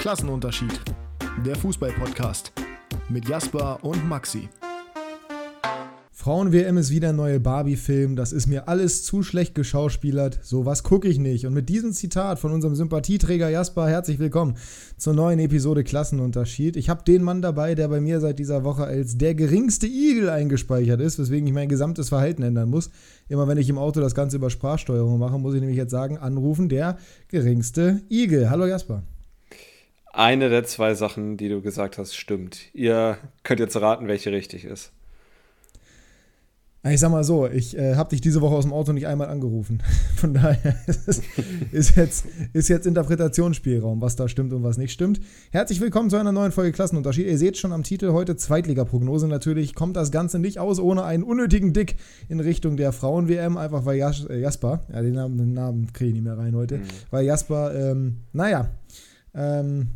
Klassenunterschied. Der Fußball-Podcast mit Jasper und Maxi. Frauen-WM ist wieder ein neuer Barbie-Film. Das ist mir alles zu schlecht geschauspielert. So was gucke ich nicht. Und mit diesem Zitat von unserem Sympathieträger Jasper herzlich willkommen zur neuen Episode Klassenunterschied. Ich habe den Mann dabei, der bei mir seit dieser Woche als der geringste Igel eingespeichert ist, weswegen ich mein gesamtes Verhalten ändern muss. Immer wenn ich im Auto das Ganze über Sprachsteuerung mache, muss ich nämlich jetzt sagen, anrufen, der geringste Igel. Hallo Jasper. Eine der zwei Sachen, die du gesagt hast, stimmt. Ihr könnt jetzt raten, welche richtig ist. Ich sag mal so, ich äh, habe dich diese Woche aus dem Auto nicht einmal angerufen. Von daher ist, ist, jetzt, ist jetzt Interpretationsspielraum, was da stimmt und was nicht stimmt. Herzlich willkommen zu einer neuen Folge Klassenunterschied. Ihr seht schon am Titel heute Zweitliga-Prognose. Natürlich kommt das Ganze nicht aus ohne einen unnötigen Dick in Richtung der Frauen-WM, einfach weil Jas äh, Jasper, ja, den Namen, den Namen kriege ich nicht mehr rein heute, mhm. weil Jasper, ähm, naja, ähm,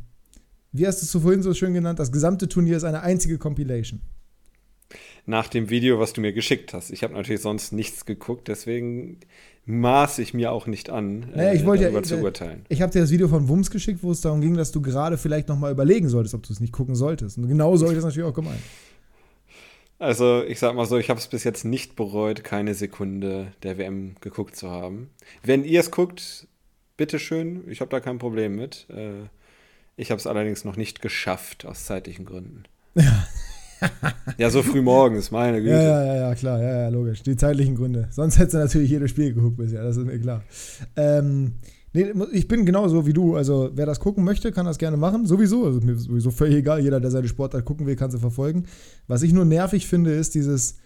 wie hast du es vorhin so schön genannt? Das gesamte Turnier ist eine einzige Compilation nach dem Video, was du mir geschickt hast. Ich habe natürlich sonst nichts geguckt, deswegen maße ich mir auch nicht an, naja, ich äh, wollte darüber ja, zu urteilen. Ich habe dir das Video von Wums geschickt, wo es darum ging, dass du gerade vielleicht nochmal überlegen solltest, ob du es nicht gucken solltest. Und genau so habe ich das natürlich auch gemeint. Also, ich sag mal so, ich habe es bis jetzt nicht bereut, keine Sekunde der WM geguckt zu haben. Wenn ihr es guckt, bitteschön, ich habe da kein Problem mit. Äh, ich habe es allerdings noch nicht geschafft, aus zeitlichen Gründen. Ja. ja, so früh morgens, meine Güte. Ja, ja, ja, klar, ja, ja, logisch. Die zeitlichen Gründe. Sonst hättest du natürlich jedes Spiel geguckt bisher, das ist mir klar. Ähm, nee, ich bin genauso wie du. Also, wer das gucken möchte, kann das gerne machen. Sowieso. Also, mir sowieso völlig egal. Jeder, der seine Sportart gucken will, kann sie verfolgen. Was ich nur nervig finde, ist dieses,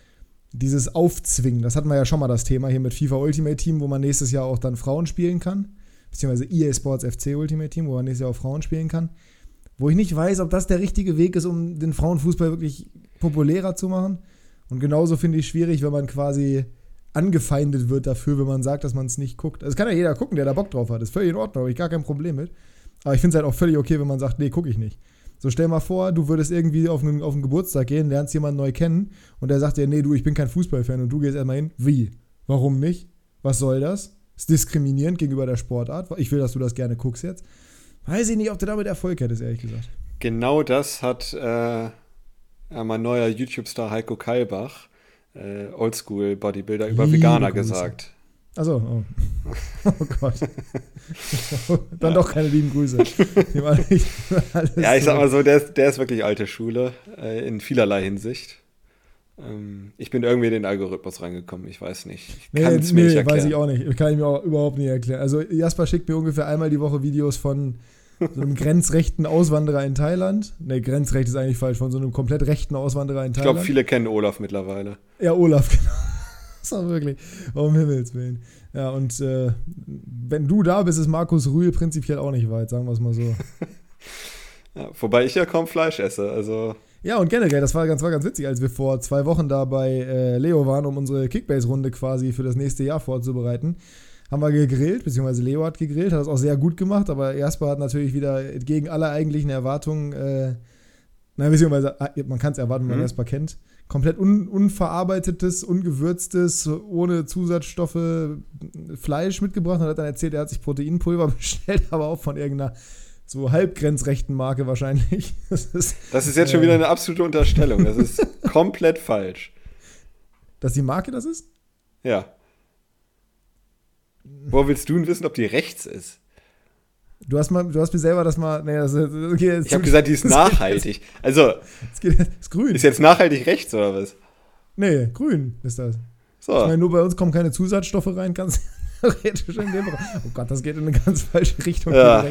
dieses Aufzwingen. Das hatten wir ja schon mal das Thema hier mit FIFA Ultimate Team, wo man nächstes Jahr auch dann Frauen spielen kann. Beziehungsweise EA Sports FC Ultimate Team, wo man nächstes Jahr auch Frauen spielen kann wo ich nicht weiß, ob das der richtige Weg ist, um den Frauenfußball wirklich populärer zu machen. Und genauso finde ich es schwierig, wenn man quasi angefeindet wird dafür, wenn man sagt, dass man es nicht guckt. Das kann ja jeder gucken, der da Bock drauf hat. Das ist völlig in Ordnung, habe ich gar kein Problem mit. Aber ich finde es halt auch völlig okay, wenn man sagt, nee, gucke ich nicht. So stell mal vor, du würdest irgendwie auf einen, auf einen Geburtstag gehen, lernst jemanden neu kennen und der sagt dir, nee, du, ich bin kein Fußballfan und du gehst erstmal hin. Wie? Warum nicht? Was soll das? Ist diskriminierend gegenüber der Sportart. Ich will, dass du das gerne guckst jetzt. Weiß ich nicht, ob du damit Erfolg hättest, ehrlich gesagt. Genau das hat äh, mein neuer YouTube-Star Heiko Kalbach, äh, Oldschool Bodybuilder, über Liebe Veganer Grüße. gesagt. Achso, oh. oh Gott. Dann ja. doch keine lieben Grüße. ja, ich sag mal so, der ist, der ist wirklich alte Schule äh, in vielerlei Hinsicht. Ähm, ich bin irgendwie in den Algorithmus reingekommen, ich weiß nicht. Ich kann es nee, mir nicht erklären. weiß ich auch nicht. Kann ich mir auch überhaupt nicht erklären. Also Jasper schickt mir ungefähr einmal die Woche Videos von so einem grenzrechten Auswanderer in Thailand. Ne, grenzrecht ist eigentlich falsch, von so einem komplett rechten Auswanderer in Thailand. Ich glaube, viele kennen Olaf mittlerweile. Ja, Olaf, genau. Das war wirklich, um Himmels Willen. Ja, und äh, wenn du da bist, ist Markus Rühl prinzipiell auch nicht weit, sagen wir es mal so. ja, wobei ich ja kaum Fleisch esse, also. Ja, und generell, das war ganz, war ganz witzig, als wir vor zwei Wochen da bei äh, Leo waren, um unsere Kickbase-Runde quasi für das nächste Jahr vorzubereiten haben wir gegrillt, beziehungsweise Leo hat gegrillt, hat das auch sehr gut gemacht, aber Jasper hat natürlich wieder gegen alle eigentlichen Erwartungen, äh, na, beziehungsweise ah, man kann es erwarten, wenn man mhm. Jasper kennt, komplett un, unverarbeitetes, ungewürztes, ohne Zusatzstoffe Fleisch mitgebracht und hat dann erzählt, er hat sich Proteinpulver bestellt, aber auch von irgendeiner so halbgrenzrechten Marke wahrscheinlich. Das ist, das ist jetzt äh, schon wieder eine absolute Unterstellung. Das ist komplett falsch. Dass die Marke das ist? Ja. Wo willst du denn wissen, ob die rechts ist? Du hast, mal, du hast mir selber das mal. Nee, das, okay, ich habe gesagt, die ist nachhaltig. Also. Es geht, ist grün. Ist jetzt nachhaltig rechts oder was? Nee, grün ist das. So. Ich meine, nur bei uns kommen keine Zusatzstoffe rein, kannst theoretisch in dem Bereich. Oh Gott, das geht in eine ganz falsche Richtung. Ja.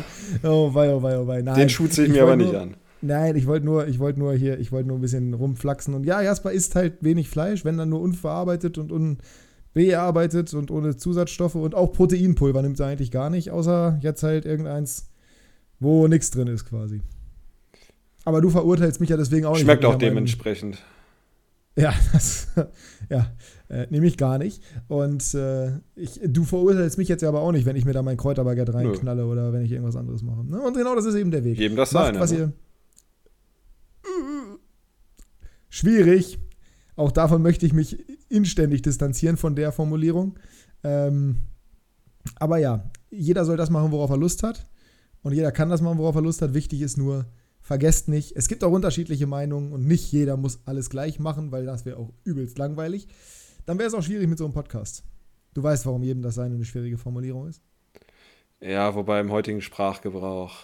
Oh wei, oh wei, oh wei. Nein, Den Schuh ziehe ich mir aber nicht nur, an. Nein, ich wollte nur, ich nur hier, ich wollte nur ein bisschen rumflaxen. Und ja, Jasper isst halt wenig Fleisch, wenn dann nur unverarbeitet und un, bearbeitet und ohne Zusatzstoffe und auch Proteinpulver nimmt er eigentlich gar nicht, außer jetzt halt irgendeins, wo nichts drin ist quasi. Aber du verurteilst mich ja deswegen auch Schmeckt nicht. Schmeckt auch dementsprechend. Ja, das, ja, äh, nehme ich gar nicht. Und äh, ich, du verurteilst mich jetzt ja aber auch nicht, wenn ich mir da mein Kräuterbaguette reinknalle Nö. oder wenn ich irgendwas anderes mache. Ne? Und genau das ist eben der Weg. Jedem das Macht, sein. Was ihr Schwierig. Auch davon möchte ich mich inständig distanzieren von der Formulierung. Ähm, aber ja, jeder soll das machen, worauf er Lust hat. Und jeder kann das machen, worauf er Lust hat. Wichtig ist nur, vergesst nicht, es gibt auch unterschiedliche Meinungen und nicht jeder muss alles gleich machen, weil das wäre auch übelst langweilig. Dann wäre es auch schwierig mit so einem Podcast. Du weißt, warum jedem das seine eine schwierige Formulierung ist. Ja, wobei im heutigen Sprachgebrauch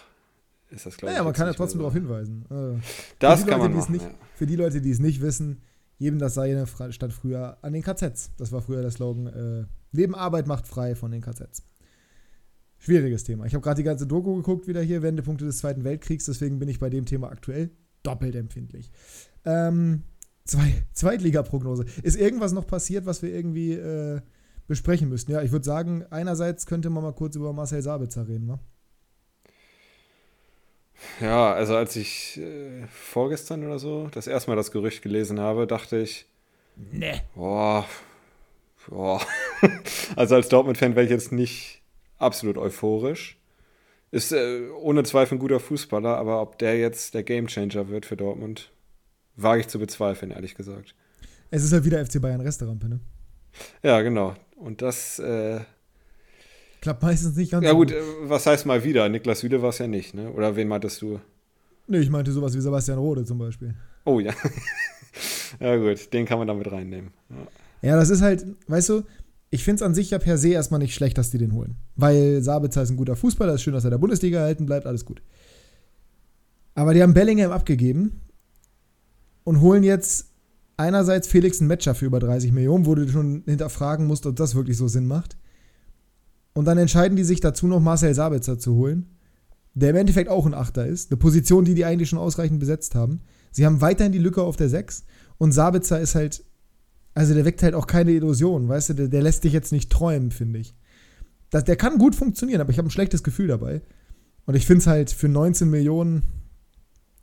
ist das, glaube naja, ich. man kann ja trotzdem so. darauf hinweisen. Äh, Das für die kann Leute, man die es machen. nicht, ja. Für die Leute, die es nicht wissen, jedem das seine stand früher an den KZs. Das war früher der Slogan, äh, Leben, Arbeit macht frei von den KZs. Schwieriges Thema. Ich habe gerade die ganze Doku geguckt, wieder hier, Wendepunkte des Zweiten Weltkriegs, deswegen bin ich bei dem Thema aktuell doppelt empfindlich. Ähm, zwei, Zweitliga-Prognose. Ist irgendwas noch passiert, was wir irgendwie äh, besprechen müssten? Ja, ich würde sagen, einerseits könnte man mal kurz über Marcel Sabitzer reden, ne? Ja, also als ich äh, vorgestern oder so das erste Mal das Gerücht gelesen habe, dachte ich, Nee. boah, boah. also als Dortmund-Fan wäre ich jetzt nicht absolut euphorisch. Ist äh, ohne Zweifel ein guter Fußballer, aber ob der jetzt der Gamechanger wird für Dortmund, wage ich zu bezweifeln, ehrlich gesagt. Es ist halt wieder FC Bayern Restaurant, ne? Ja, genau. Und das, äh, Klappt meistens nicht ganz ja so gut, äh, was heißt mal wieder? Niklas Süle war es ja nicht, ne? Oder wen meintest du? Nee, ich meinte sowas wie Sebastian Rode zum Beispiel. Oh ja. ja gut, den kann man damit reinnehmen. Ja. Ja, das ist halt, weißt du, ich finde es an sich ja per se erstmal nicht schlecht, dass die den holen. Weil Sabitzer ist ein guter Fußballer, ist schön, dass er der Bundesliga erhalten bleibt, alles gut. Aber die haben Bellingham abgegeben und holen jetzt einerseits Felix ein Matcher für über 30 Millionen, wo du schon hinterfragen musst, ob das wirklich so Sinn macht. Und dann entscheiden die sich dazu noch Marcel Sabitzer zu holen, der im Endeffekt auch ein Achter ist, eine Position, die die eigentlich schon ausreichend besetzt haben. Sie haben weiterhin die Lücke auf der 6 und Sabitzer ist halt also der weckt halt auch keine Illusion, weißt du, der, der lässt dich jetzt nicht träumen, finde ich. Das, der kann gut funktionieren, aber ich habe ein schlechtes Gefühl dabei. Und ich finde es halt für 19 Millionen,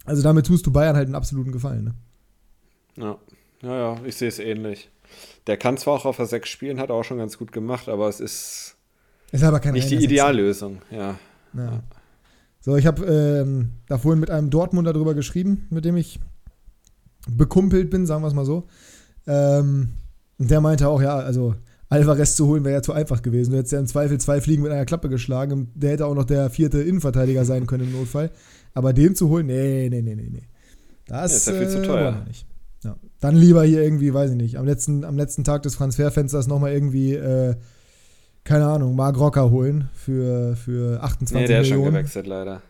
also damit tust du Bayern halt einen absoluten Gefallen. Ne? Ja. ja, ja, ich sehe es ähnlich. Der kann zwar auch auf der 6 spielen, hat er auch schon ganz gut gemacht, aber es ist Ist aber kein nicht die. Ideallösung. Ja. Ja. So, ich habe ähm, da vorhin mit einem Dortmunder drüber geschrieben, mit dem ich bekumpelt bin, sagen wir es mal so. Ähm, und der meinte auch, ja, also Alvarez zu holen wäre ja zu einfach gewesen. Du hättest ja im Zweifel zwei Fliegen mit einer Klappe geschlagen. und Der hätte auch noch der vierte Innenverteidiger sein können im Notfall. Aber den zu holen, nee, nee, nee, nee, nee. Das Ja, ist ja viel zu äh, teuer. nicht. Ja. Dann lieber hier irgendwie, weiß ich nicht, am letzten, am letzten Tag des Transferfensters nochmal irgendwie, äh, keine Ahnung, Mark Rocker holen für, für 28 Nee, der ist schon Millionen. gewechselt, leider.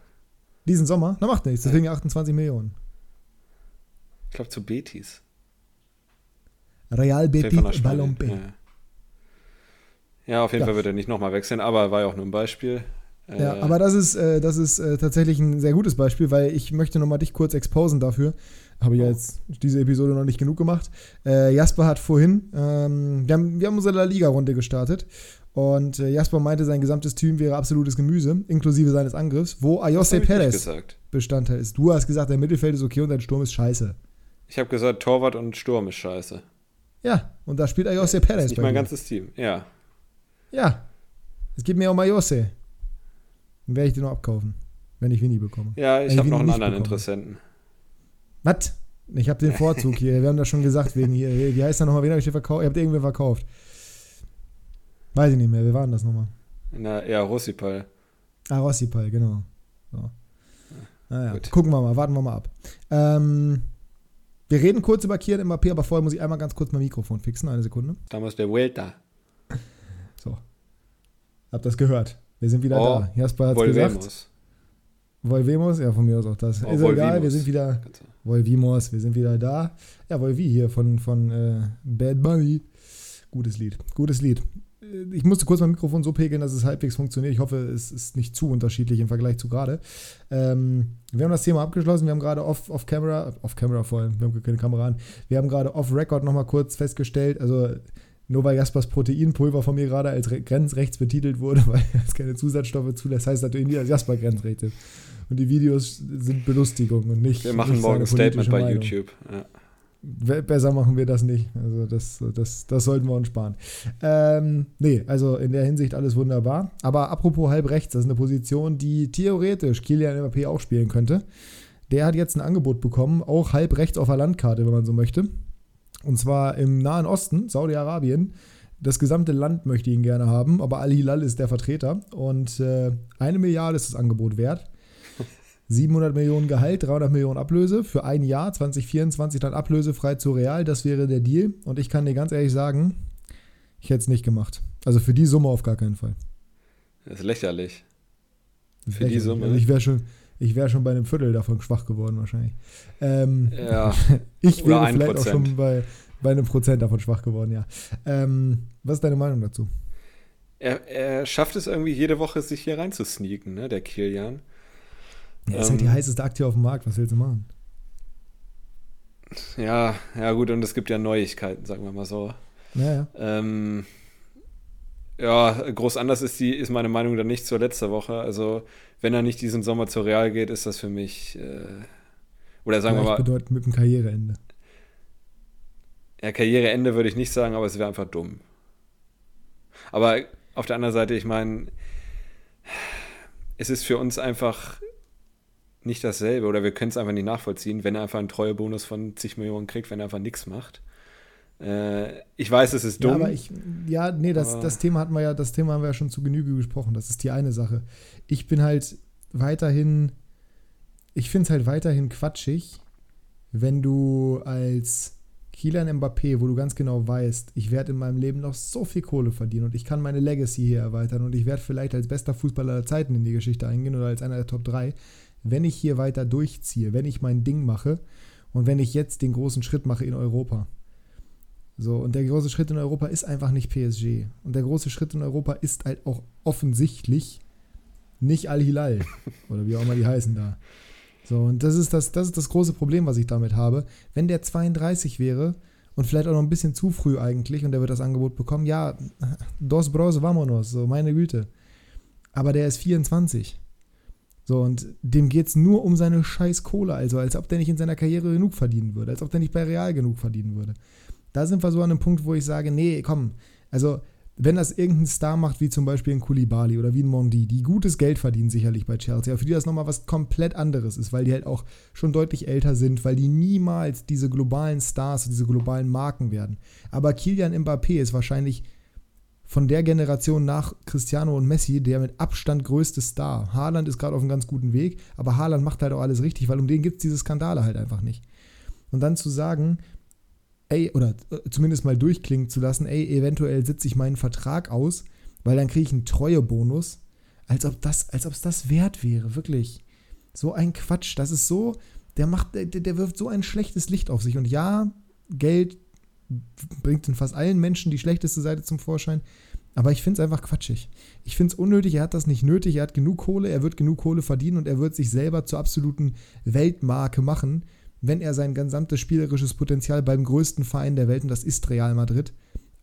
Diesen Sommer? Na, macht nichts. Deswegen 28 Millionen. Ich glaube zu Betis. Real Betis. Balompe. Ja. ja, auf jeden Ja. Fall wird er nicht nochmal wechseln, aber war ja auch nur ein Beispiel. Ja, Äh, aber das ist, äh, das ist äh, tatsächlich ein sehr gutes Beispiel, weil ich möchte nochmal dich kurz exposen dafür. Habe ich ja Oh. jetzt diese Episode noch nicht genug gemacht. Äh, Jasper hat vorhin, ähm, wir, haben, wir haben unsere La Liga-Runde gestartet und äh, Jasper meinte, sein gesamtes Team wäre absolutes Gemüse, inklusive seines Angriffs, wo Ayose Perez. Bestandteil ist. Du hast gesagt, dein Mittelfeld ist okay und dein Sturm ist scheiße. Ich habe gesagt, Torwart und Sturm ist scheiße. Ja, und da spielt Ayose Das Perez ist nicht mein dir. ganzes Team. Ja. Ja, es geht mir um Ayose. Dann werde ich den noch abkaufen, wenn ich Winnie bekomme. Ja, ich habe noch einen anderen bekomme. Interessenten. Was? Ich habe den Vorzug hier. Wir haben das schon gesagt, wegen hier. Wie heißt der nochmal? Wen habe ich dir verkauft? Ihr habt irgendwen verkauft. Weiß ich nicht mehr. Wer war denn das nochmal? Na, ja, Russipal. Ah, Rossipal, genau. So. Naja, Gut. gucken wir mal. Warten wir mal ab. Ähm, wir reden kurz über Kian Mbappé, aber vorher muss ich einmal ganz kurz mein Mikrofon fixen. Eine Sekunde. Damals der Vuelta. So. Habt das gehört? Wir sind wieder Oh, da. Jasper hat gesagt. Volvemos. Ja, von mir aus auch das. Oh, Ist egal, wir sind wieder. Volvimos, wir sind wieder da. Ja, Volvi hier von, von äh, Bad Bunny. Gutes Lied, gutes Lied. Ich musste kurz mein Mikrofon so pegeln, dass es halbwegs funktioniert. Ich hoffe, es ist nicht zu unterschiedlich im Vergleich zu gerade. Ähm, wir haben das Thema abgeschlossen. Wir haben gerade off, off Camera, off Camera vor allem, wir haben keine Kamera an. Wir haben gerade off Record nochmal kurz festgestellt, also nur weil Jaspers Proteinpulver von mir gerade als re- grenzrechts betitelt wurde, weil es keine Zusatzstoffe zulässt, heißt natürlich nicht, dass Jasper grenzrechts ist. Und die Videos sind Belustigung und nicht. Wir machen nicht morgen ein Statement bei Meinung. YouTube. Ja. Besser machen wir das nicht. Also das, das, das sollten wir uns sparen. Ähm, nee, also in der Hinsicht alles wunderbar. Aber apropos halb rechts, das ist eine Position, die theoretisch Kilian Mbappé auch spielen könnte. Der hat jetzt ein Angebot bekommen, auch halb rechts auf der Landkarte, wenn man so möchte. Und zwar im Nahen Osten, Saudi-Arabien. Das gesamte Land möchte ihn gerne haben, aber Al-Hilal ist der Vertreter. Und äh, eine Milliarde ist das Angebot wert. 700 Millionen Gehalt, 300 Millionen Ablöse für ein Jahr, 2024 dann ablösefrei zu Real. Das wäre der Deal. Und ich kann dir ganz ehrlich sagen, ich hätte es nicht gemacht. Also für die Summe auf gar keinen Fall. Das ist lächerlich. Das ist Für die lächerlich. Summe? Also ich wäre schon, ich schon bei einem Viertel davon schwach geworden wahrscheinlich. Ähm, Ja, ich wäre vielleicht auch schon bei, bei einem Prozent davon schwach geworden, ja. Ähm, was ist deine Meinung dazu? er, er schafft es irgendwie jede Woche, sich hier reinzusneaken, ne, der Kilian. Er ist halt die Ähm, heißeste Aktie auf dem Markt, was willst du machen? Ja, ja gut, und es gibt ja Neuigkeiten, sagen wir mal so. Naja. Ähm, ja, groß anders ist die, ist meine Meinung dann nicht zur letzter Woche. Also, wenn er nicht diesen Sommer zur Real geht, ist das für mich, äh, oder sagen wir mal, bedeutet mit dem Karriereende. ja, Karriereende würde ich nicht sagen, aber es wäre einfach dumm. Aber auf der anderen Seite, ich meine, es ist für uns einfach nicht dasselbe oder wir können es einfach nicht nachvollziehen, wenn er einfach einen Treuebonus von zig Millionen kriegt, wenn er einfach nichts macht. Äh, ich weiß, es ist Ja, dumm. aber ich, ja, nee, das, das Thema hatten wir ja, das Thema haben wir ja schon zu Genüge gesprochen. Das ist die eine Sache. Ich bin halt weiterhin, ich finde es halt weiterhin quatschig, wenn du als Kylian Mbappé, wo du ganz genau weißt, ich werde in meinem Leben noch so viel Kohle verdienen und ich kann meine Legacy hier erweitern und ich werde vielleicht als bester Fußballer aller Zeiten in die Geschichte eingehen oder als einer der Top 3, wenn ich hier weiter durchziehe, wenn ich mein Ding mache und wenn ich jetzt den großen Schritt mache in Europa. So, und der große Schritt in Europa ist einfach nicht PSG. Und der große Schritt in Europa ist halt auch offensichtlich nicht Al-Hilal. oder wie auch immer die heißen da. So, und das ist das, das ist das große Problem, was ich damit habe. Wenn der 32 wäre und vielleicht auch noch ein bisschen zu früh eigentlich und der wird das Angebot bekommen, ja, dos bros, vamonos, so meine Güte. Aber der ist 24. So, und dem geht es nur um seine scheiß Kohle, also als ob der nicht in seiner Karriere genug verdienen würde, als ob der nicht bei Real genug verdienen würde. Da sind wir so an einem Punkt, wo ich sage, nee, komm, also wenn das irgendein Star macht, wie zum Beispiel ein Koulibaly oder wie ein Mondi, die gutes Geld verdienen sicherlich bei Chelsea, aber für die das nochmal was komplett anderes ist, weil die halt auch schon deutlich älter sind, weil die niemals diese globalen Stars, diese globalen Marken werden. Aber Kilian Mbappé ist wahrscheinlich von der Generation nach Cristiano und Messi der mit Abstand größte Star. Haaland ist gerade auf einem ganz guten Weg, aber Haaland macht halt auch alles richtig, weil um den gibt es diese Skandale halt einfach nicht. Und dann zu sagen, ey, oder äh, zumindest mal durchklingen zu lassen, ey, eventuell sitze ich meinen Vertrag aus, weil dann kriege ich einen Treuebonus, als ob das, als ob es das wert wäre, wirklich. So ein Quatsch, das ist so, der macht, der, der wirft so ein schlechtes Licht auf sich. Und ja, Geld bringt in fast allen Menschen die schlechteste Seite zum Vorschein. Aber ich finde es einfach quatschig. Ich finde es unnötig, er hat das nicht nötig, er hat genug Kohle, er wird genug Kohle verdienen und er wird sich selber zur absoluten Weltmarke machen, wenn er sein gesamtes spielerisches Potenzial beim größten Verein der Welt, und das ist Real Madrid,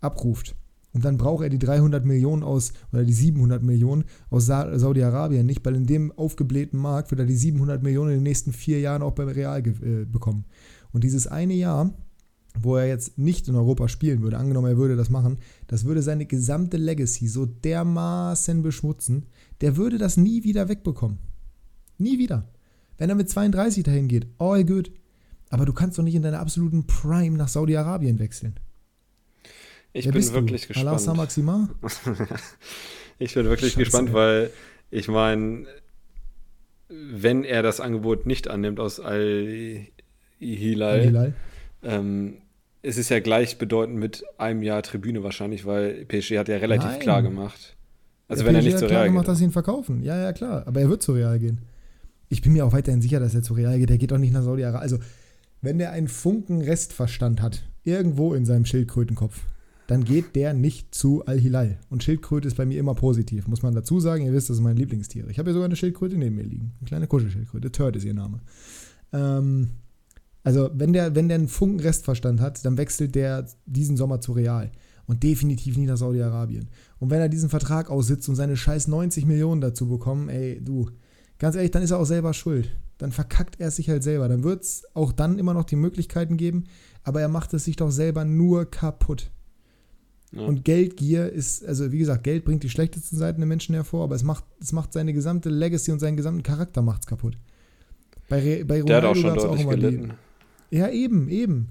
abruft. Und dann braucht er die 300 Millionen aus, oder die 700 Millionen aus Sa Saudi-Arabien nicht, weil in dem aufgeblähten Markt wird er die 700 Millionen in den nächsten vier Jahren auch beim Real äh, bekommen. Und dieses eine Jahr, wo er jetzt nicht in Europa spielen würde, angenommen er würde das machen, das würde seine gesamte Legacy so dermaßen beschmutzen, der würde das nie wieder wegbekommen. Nie wieder. Wenn er mit 32 dahin geht, all good. Aber du kannst doch nicht in deiner absoluten Prime nach Saudi-Arabien wechseln. Ich Wer bin wirklich du? Gespannt. Maxima? Ich bin wirklich Scheiße, gespannt, ey. weil ich meine, wenn er das Angebot nicht annimmt aus Al-Hilal, Hilal. ähm, es ist ja gleichbedeutend mit einem Jahr Tribüne wahrscheinlich, weil PSG hat ja relativ Nein. klar gemacht. Also Der wenn er PSG nicht hat zu klar Real gemacht, geht. dass sie ihn verkaufen. Ja, ja, klar. Aber er wird zu Real gehen. Ich bin mir auch weiterhin sicher, dass er zu Real geht. Der geht doch nicht nach Saudi-Arabien. Also, wenn der einen Funken Restverstand hat, irgendwo in seinem Schildkrötenkopf, dann geht der nicht zu Al-Hilal. Und Schildkröte ist bei mir immer positiv, muss man dazu sagen. Ihr wisst, das sind meine Lieblingstiere. Ich habe ja sogar eine Schildkröte neben mir liegen. Eine kleine Kuschelschildkröte. Turd ist ihr Name. Ähm, also, wenn der, wenn der einen Funken Restverstand hat, dann wechselt der diesen Sommer zu Real. Und definitiv nicht nach Saudi-Arabien. Und wenn er diesen Vertrag aussitzt und seine scheiß 90 Millionen dazu bekommen, ey, du, ganz ehrlich, dann ist er auch selber schuld. Dann verkackt er sich halt selber. Dann wird es auch dann immer noch die Möglichkeiten geben, aber er macht es sich doch selber nur kaputt. Ja. Und Geldgier ist, also wie gesagt, Geld bringt die schlechtesten Seiten der Menschen hervor, aber es macht, es macht seine gesamte Legacy und seinen gesamten Charakter macht's kaputt. Bei, Re, bei Der hat auch Ronaldo schon deutlich immer die- gelitten. Ja, eben, eben.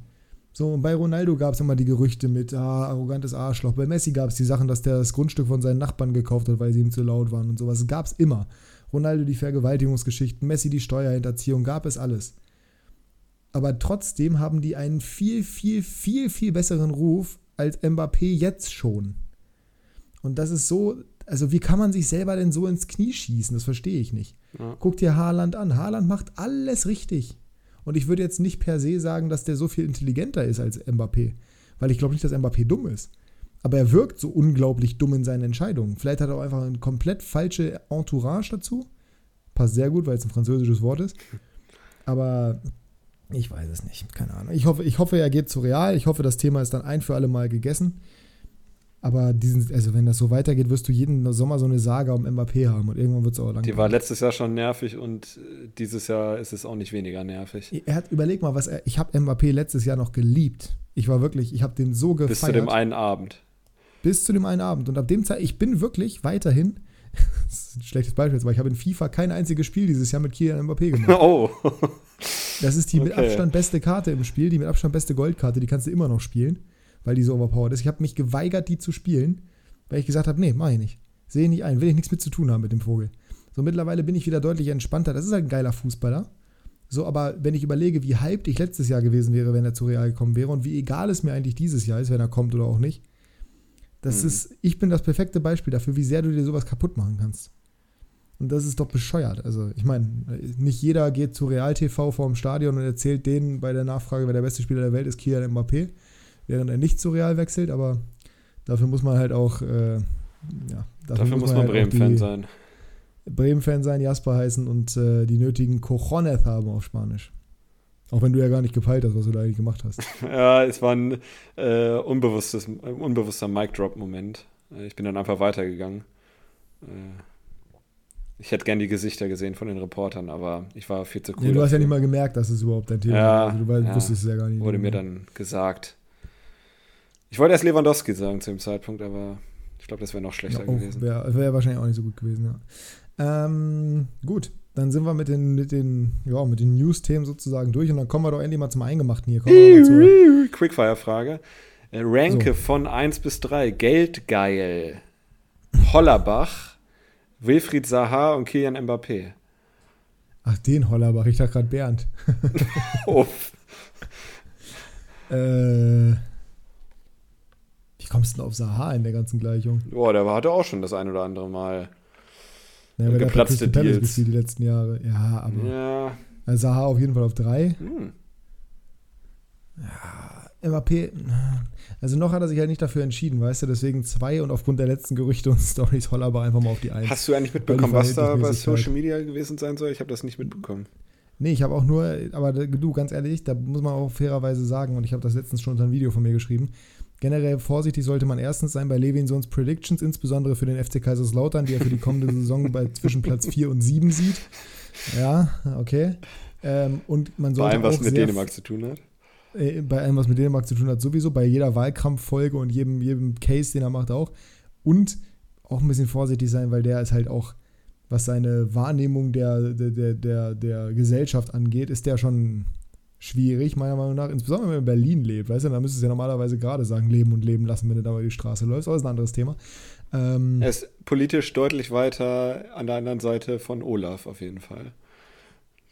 So, und bei Ronaldo gab es immer die Gerüchte mit, ah, arrogantes Arschloch. Bei Messi gab es die Sachen, dass der das Grundstück von seinen Nachbarn gekauft hat, weil sie ihm zu laut waren und sowas. Gab es immer. Ronaldo die Vergewaltigungsgeschichten, Messi die Steuerhinterziehung, gab es alles. Aber trotzdem haben die einen viel, viel, viel, viel besseren Ruf als Mbappé jetzt schon. Und das ist so, also wie kann man sich selber denn so ins Knie schießen? Das verstehe ich nicht. Ja. Guck dir Haaland an. Haaland macht alles richtig. Und ich würde jetzt nicht per se sagen, dass der so viel intelligenter ist als Mbappé. Weil ich glaube nicht, dass Mbappé dumm ist. Aber er wirkt so unglaublich dumm in seinen Entscheidungen. Vielleicht hat er auch einfach eine komplett falsche Entourage dazu. Passt sehr gut, weil es ein französisches Wort ist. Aber ich weiß es nicht. Keine Ahnung. Ich hoffe, ich hoffe, er geht zu Real. Ich hoffe, das Thema ist dann ein für alle Mal gegessen. Aber diesen, also wenn das so weitergeht, wirst du jeden Sommer so eine Saga um Mbappé haben und irgendwann wird es auch lang. Die war letztes Jahr schon nervig und äh, dieses Jahr ist es auch nicht weniger nervig. Er hat, überleg mal, was er, ich habe Mbappé letztes Jahr noch geliebt. Ich war wirklich, ich habe den so gefeiert. Bis zu dem einen Abend. Bis zu dem einen Abend. Und ab dem Zeit, ich bin wirklich weiterhin, das ist ein schlechtes Beispiel, weil ich habe in FIFA kein einziges Spiel dieses Jahr mit Kylian Mbappé gemacht. Oh. Das ist die okay. mit Abstand beste Karte im Spiel, die mit Abstand beste Goldkarte, die kannst du immer noch spielen weil die so overpowered ist. Ich habe mich geweigert, die zu spielen, weil ich gesagt habe, nee, mache ich nicht. Sehe ich nicht ein, will ich nichts mit zu tun haben mit dem Vogel. So mittlerweile bin ich wieder deutlich entspannter. Das ist halt ein geiler Fußballer. So, aber wenn ich überlege, wie hyped ich letztes Jahr gewesen wäre, wenn er zu Real gekommen wäre und wie egal es mir eigentlich dieses Jahr ist, wenn er kommt oder auch nicht, das mhm. ist, ich bin das perfekte Beispiel dafür, wie sehr du dir sowas kaputt machen kannst. Und das ist doch bescheuert. Also, ich meine, nicht jeder geht zu Real TV vor dem Stadion und erzählt denen bei der Nachfrage, wer der beste Spieler der Welt ist, Kylian Mbappé während er nicht zu Real wechselt, aber dafür muss man halt auch, äh, ja, dafür, dafür muss, muss man, halt Bremen-Fan sein. Bremen-Fan sein, Jasper heißen und äh, die nötigen Cojones haben auf Spanisch. Auch wenn du ja gar nicht gepeilt hast, was du da eigentlich gemacht hast. ja, es war ein äh, unbewusstes, unbewusster Mic-Drop-Moment. Äh, ich bin dann einfach weitergegangen. Äh, ich hätte gern die Gesichter gesehen von den Reportern, aber ich war viel zu cool. Nee, du hast ja nicht mal gemerkt, dass es überhaupt dein Thema ja, war. Also du ja, wusstest es ja gar nicht. Wurde mir dann gesagt. Ich wollte erst Lewandowski sagen zu dem Zeitpunkt, aber ich glaube, das wäre noch schlechter ja, gewesen. Wäre wär wahrscheinlich auch nicht so gut gewesen, ja. Ähm, gut, dann sind wir mit den, mit den, ja, mit den News-Themen sozusagen durch und dann kommen wir doch endlich mal zum Eingemachten hier. Quickfire-Frage. Äh, Ranke so. von 1 bis 3. Geldgeil. Hollerbach, Wilfried Zaha und Kilian Mbappé. Ach, den Hollerbach. Ich dachte gerade Bernd. Uff. äh, wie kommst du denn auf Sahar in der ganzen Gleichung? Boah, der hatte auch schon das ein oder andere Mal naja, äh, geplatzte der Deals. die letzten Jahre. Ja, aber ja. Also Sahar auf jeden Fall auf drei. Hm. Ja, MAP, also noch hat er sich halt nicht dafür entschieden, weißt du, deswegen zwei und aufgrund der letzten Gerüchte und Stories Holl aber einfach mal auf die eins. Hast du eigentlich mitbekommen, was da bei Social Media gewesen sein soll? Ich habe das nicht mitbekommen. Nee, ich habe auch nur, aber du, ganz ehrlich, da muss man auch fairerweise sagen, und ich habe das letztens schon unter ein Video von mir geschrieben, Generell vorsichtig sollte man erstens sein bei Levinsons Predictions, insbesondere für den FC Kaiserslautern, die er für die kommende Saison bei zwischen Platz 4 und 7 sieht. Ja, okay. Ähm, und man sollte bei allem, was mit Dänemark zu tun hat. Äh, bei allem, was mit Dänemark zu tun hat, sowieso, bei jeder Wahlkampffolge und jedem, jedem Case, den er macht, auch. Und auch ein bisschen vorsichtig sein, weil der ist halt auch, was seine Wahrnehmung der, der, der, der Gesellschaft angeht, ist der schon schwierig, meiner Meinung nach. Insbesondere wenn man in Berlin lebt, weißt du, dann müsstest du ja normalerweise gerade sagen, leben und leben lassen, wenn du da über die Straße läufst. Aber das ist ein anderes Thema. Ähm, er ist politisch deutlich weiter an der anderen Seite von Olaf, auf jeden Fall.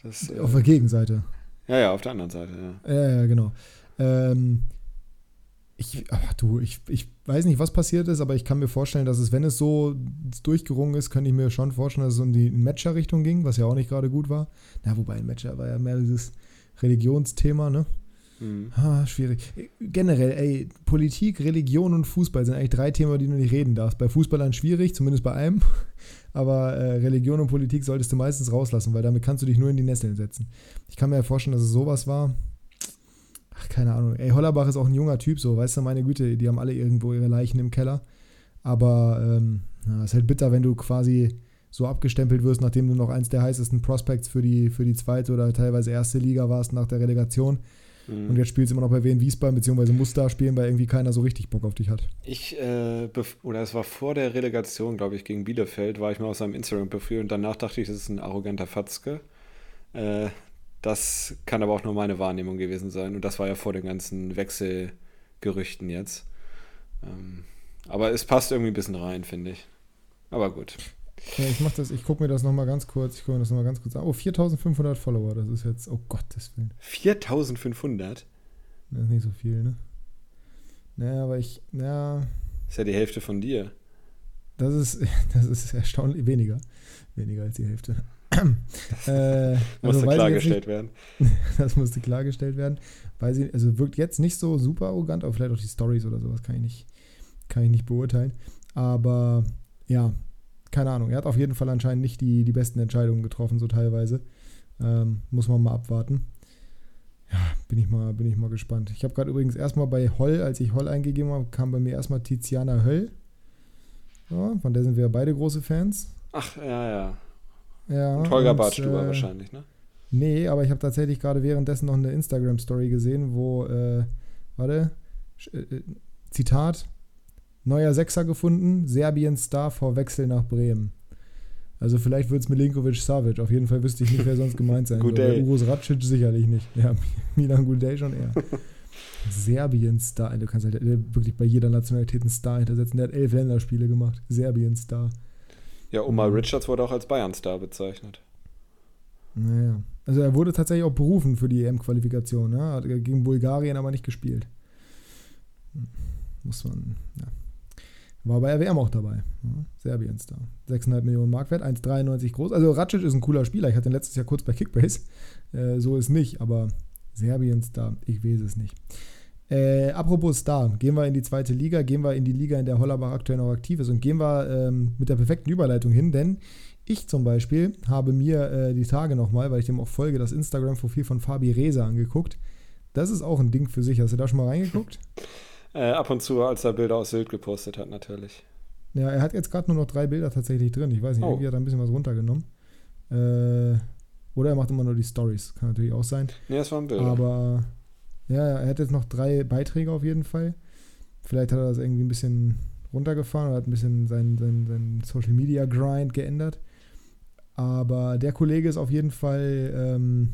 Das, auf äh, der Gegenseite. Ja, ja, auf der anderen Seite, ja. Ja, ja, genau. Ähm, ich, ach, du, ich, ich weiß nicht, was passiert ist, aber ich kann mir vorstellen, dass es, wenn es so durchgerungen ist, könnte ich mir schon vorstellen, dass es in die Matcher-Richtung ging, was ja auch nicht gerade gut war. Na, wobei ein Matcher war ja mehr dieses Religionsthema, ne? Mhm. Ah, schwierig. Generell, ey, Politik, Religion und Fußball sind eigentlich drei Themen, über die du nicht reden darfst. Bei Fußballern schwierig, zumindest bei einem. Aber äh, Religion und Politik solltest du meistens rauslassen, weil damit kannst du dich nur in die Nesseln setzen. Ich kann mir ja vorstellen, dass es sowas war. Ach, keine Ahnung. Ey, Hollerbach ist auch ein junger Typ, so, weißt du, meine Güte, die haben alle irgendwo ihre Leichen im Keller. Aber ähm, na, ist halt bitter, wenn du quasi so abgestempelt wirst, nachdem du noch eins der heißesten Prospects für die, für die zweite oder teilweise erste Liga warst nach der Relegation. Mhm. Und jetzt spielst du immer noch bei Wien Wiesbaden, beziehungsweise musst da spielen, weil irgendwie keiner so richtig Bock auf dich hat. Ich, äh, oder es war vor der Relegation, glaube ich, gegen Bielefeld, war ich mal auf seinem Instagram-Profil und danach dachte ich, das ist ein arroganter Fatzke. Äh, Das kann aber auch nur meine Wahrnehmung gewesen sein. Und das war ja vor den ganzen Wechselgerüchten jetzt. Ähm, aber es passt irgendwie ein bisschen rein, finde ich. Aber gut. Ja, ich mach das, ich gucke mir das nochmal ganz kurz, ich gucke mir das nochmal ganz kurz an. Oh, 4500 Follower, das ist jetzt, oh Gottes Willen. 4500? Das ist nicht so viel, ne? Naja, aber ich, ja. Ist ja die Hälfte von dir. Das ist, das ist erstaunlich weniger. Weniger als die Hälfte. äh, musste also klargestellt werden. das musste klargestellt werden. Weil sie, also wirkt jetzt nicht so super arrogant, aber vielleicht auch die Stories oder sowas kann ich nicht, kann ich nicht beurteilen. Aber ja, keine Ahnung. Er hat auf jeden Fall anscheinend nicht die, die besten Entscheidungen getroffen, so teilweise. Ähm, muss man mal abwarten. Ja, bin ich mal, bin ich mal gespannt. Ich habe gerade übrigens erstmal bei Holl, als ich Holl eingegeben habe, kam bei mir erstmal Tiziana Höll. Ja, von der sind wir ja beide große Fans. Ach, ja, ja. Ja. Und Holger Badstuber äh, wahrscheinlich, ne? Nee, aber ich habe tatsächlich gerade währenddessen noch eine Instagram-Story gesehen, wo, äh, warte, äh, Zitat, neuer Sechser gefunden, Serbien-Star vor Wechsel nach Bremen. Also vielleicht wird es Milinkovic Savic. Auf jeden Fall wüsste ich nicht, wer sonst gemeint sein soll. Urus Racic sicherlich nicht. Ja, Milan Gudej schon eher. Serbien-Star. Du kannst halt wirklich bei jeder Nationalität einen Star hintersetzen. Der hat elf Länderspiele gemacht. Serbien-Star. Ja, Omar Richards wurde auch als Bayern-Star bezeichnet. Naja. Also er wurde tatsächlich auch berufen für die EM-Qualifikation. Ne? Hat gegen Bulgarien aber nicht gespielt. Hm. Muss man, ja. War bei RWM auch dabei. Ja, Serbiens da. 6,5 Millionen Markwert, 1,93 groß. Also Racic ist ein cooler Spieler. Ich hatte ihn letztes Jahr kurz bei Kickbase. Äh, so ist nicht, aber Serbiens da, ich weiß es nicht. Äh, apropos Star, gehen wir in die zweite Liga, gehen wir in die Liga, in der Hollerbach aktuell noch aktiv ist und gehen wir ähm, mit der perfekten Überleitung hin, denn ich zum Beispiel habe mir äh, die Tage nochmal, weil ich dem auch folge, das Instagram-Profil von Fabi Reza angeguckt. Das ist auch ein Ding für sich. Hast du da schon mal reingeguckt? Äh, ab und zu, als er Bilder aus Sylt gepostet hat, natürlich. Ja, er hat jetzt gerade nur noch drei Bilder tatsächlich drin. Ich weiß nicht, oh. irgendwie hat er ein bisschen was runtergenommen. Äh, oder er macht immer nur die Stories. Kann natürlich auch sein. Nee, das war ein Bild. Aber ja, er hat jetzt noch drei Beiträge auf jeden Fall. Vielleicht hat er das irgendwie ein bisschen runtergefahren oder hat ein bisschen seinen, seinen, seinen Social Media Grind geändert. Aber der Kollege ist auf jeden Fall ähm,